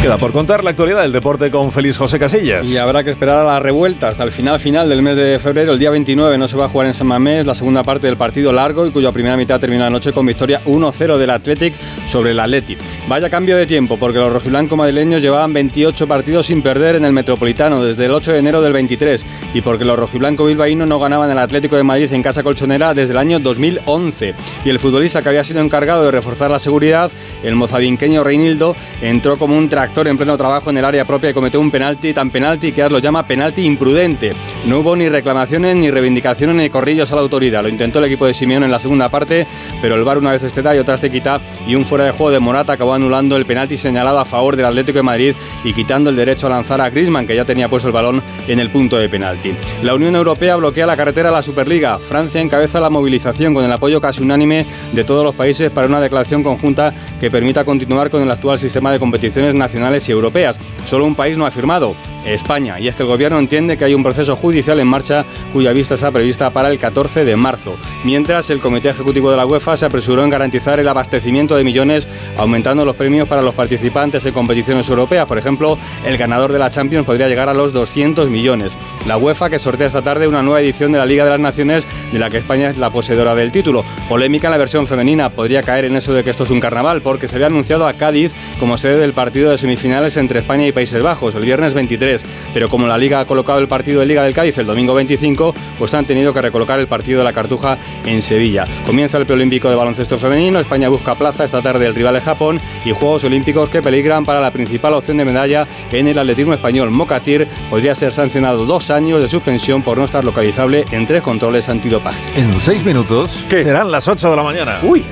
Queda por contar la actualidad del deporte con Félix José Casillas. Y habrá que esperar a la revuelta hasta el final final del mes de febrero. El día 29 no se va a jugar en San Mamés la segunda parte del partido largo y cuya primera mitad termina anoche con victoria 1-0 del Athletic sobre el Athletic. Vaya cambio de tiempo porque los rojiblanco madrileños llevaban 28 partidos sin perder en el Metropolitano desde el 8 de enero del 23 y porque los rojiblanco bilbaínos no ganaban el Atlético de Madrid en casa colchonera desde el año 2011. Y el futbolista que había sido encargado de reforzar la seguridad, el mozabinqueño Reinildo, entró como un tractor en pleno trabajo en el área propia y cometió un penalti, tan penalti que lo llama penalti imprudente. No hubo ni reclamaciones, ni reivindicaciones, ni corrillos a la autoridad. Lo intentó el equipo de Simeón en la segunda parte, pero el VAR una vez este da y otra te quita y un fuera de juego de Morata acabó anulando el penalti señalado a favor del Atlético de Madrid y quitando el derecho a lanzar a Griezmann, que ya tenía puesto el balón en el punto de penalti. La Unión Europea bloquea la carretera a la Superliga. Francia encabeza la movilización con el apoyo casi unánime de todos los países para una declaración conjunta que permita continuar con el actual sistema de competiciones nacionales y europeas. Solo un país no ha firmado, España. Y es que el gobierno entiende que hay un proceso judicial en marcha cuya vista está prevista para el 14 de marzo. Mientras, el Comité Ejecutivo de la UEFA se apresuró en garantizar el abastecimiento de millones, aumentando los premios para los participantes en competiciones europeas. Por ejemplo, el ganador de la Champions podría llegar a los 200 millones. La UEFA que sortea esta tarde una nueva edición de la Liga de las Naciones, de la que España es la poseedora del título. Polémica en la versión femenina. Podría caer en eso de que esto es un carnaval, porque se había anunciado a Cádiz como sede del partido de semifinales entre España y Países Bajos, el viernes 23 pero como la Liga ha colocado el partido de Liga del Cádiz el domingo 25, pues han tenido que recolocar el partido de la Cartuja en Sevilla. Comienza el preolímpico de baloncesto femenino, España busca plaza esta tarde el rival de Japón y Juegos Olímpicos que peligran para la principal opción de medalla en el atletismo español. Mocatir podría ser sancionado dos años de suspensión por no estar localizable en tres controles antidopaje. En seis minutos serán las 8 de la mañana. Uy,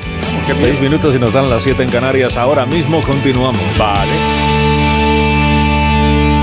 seis minutos y nos dan las 7 en Canarias. Ahora mismo continuamos. Vale.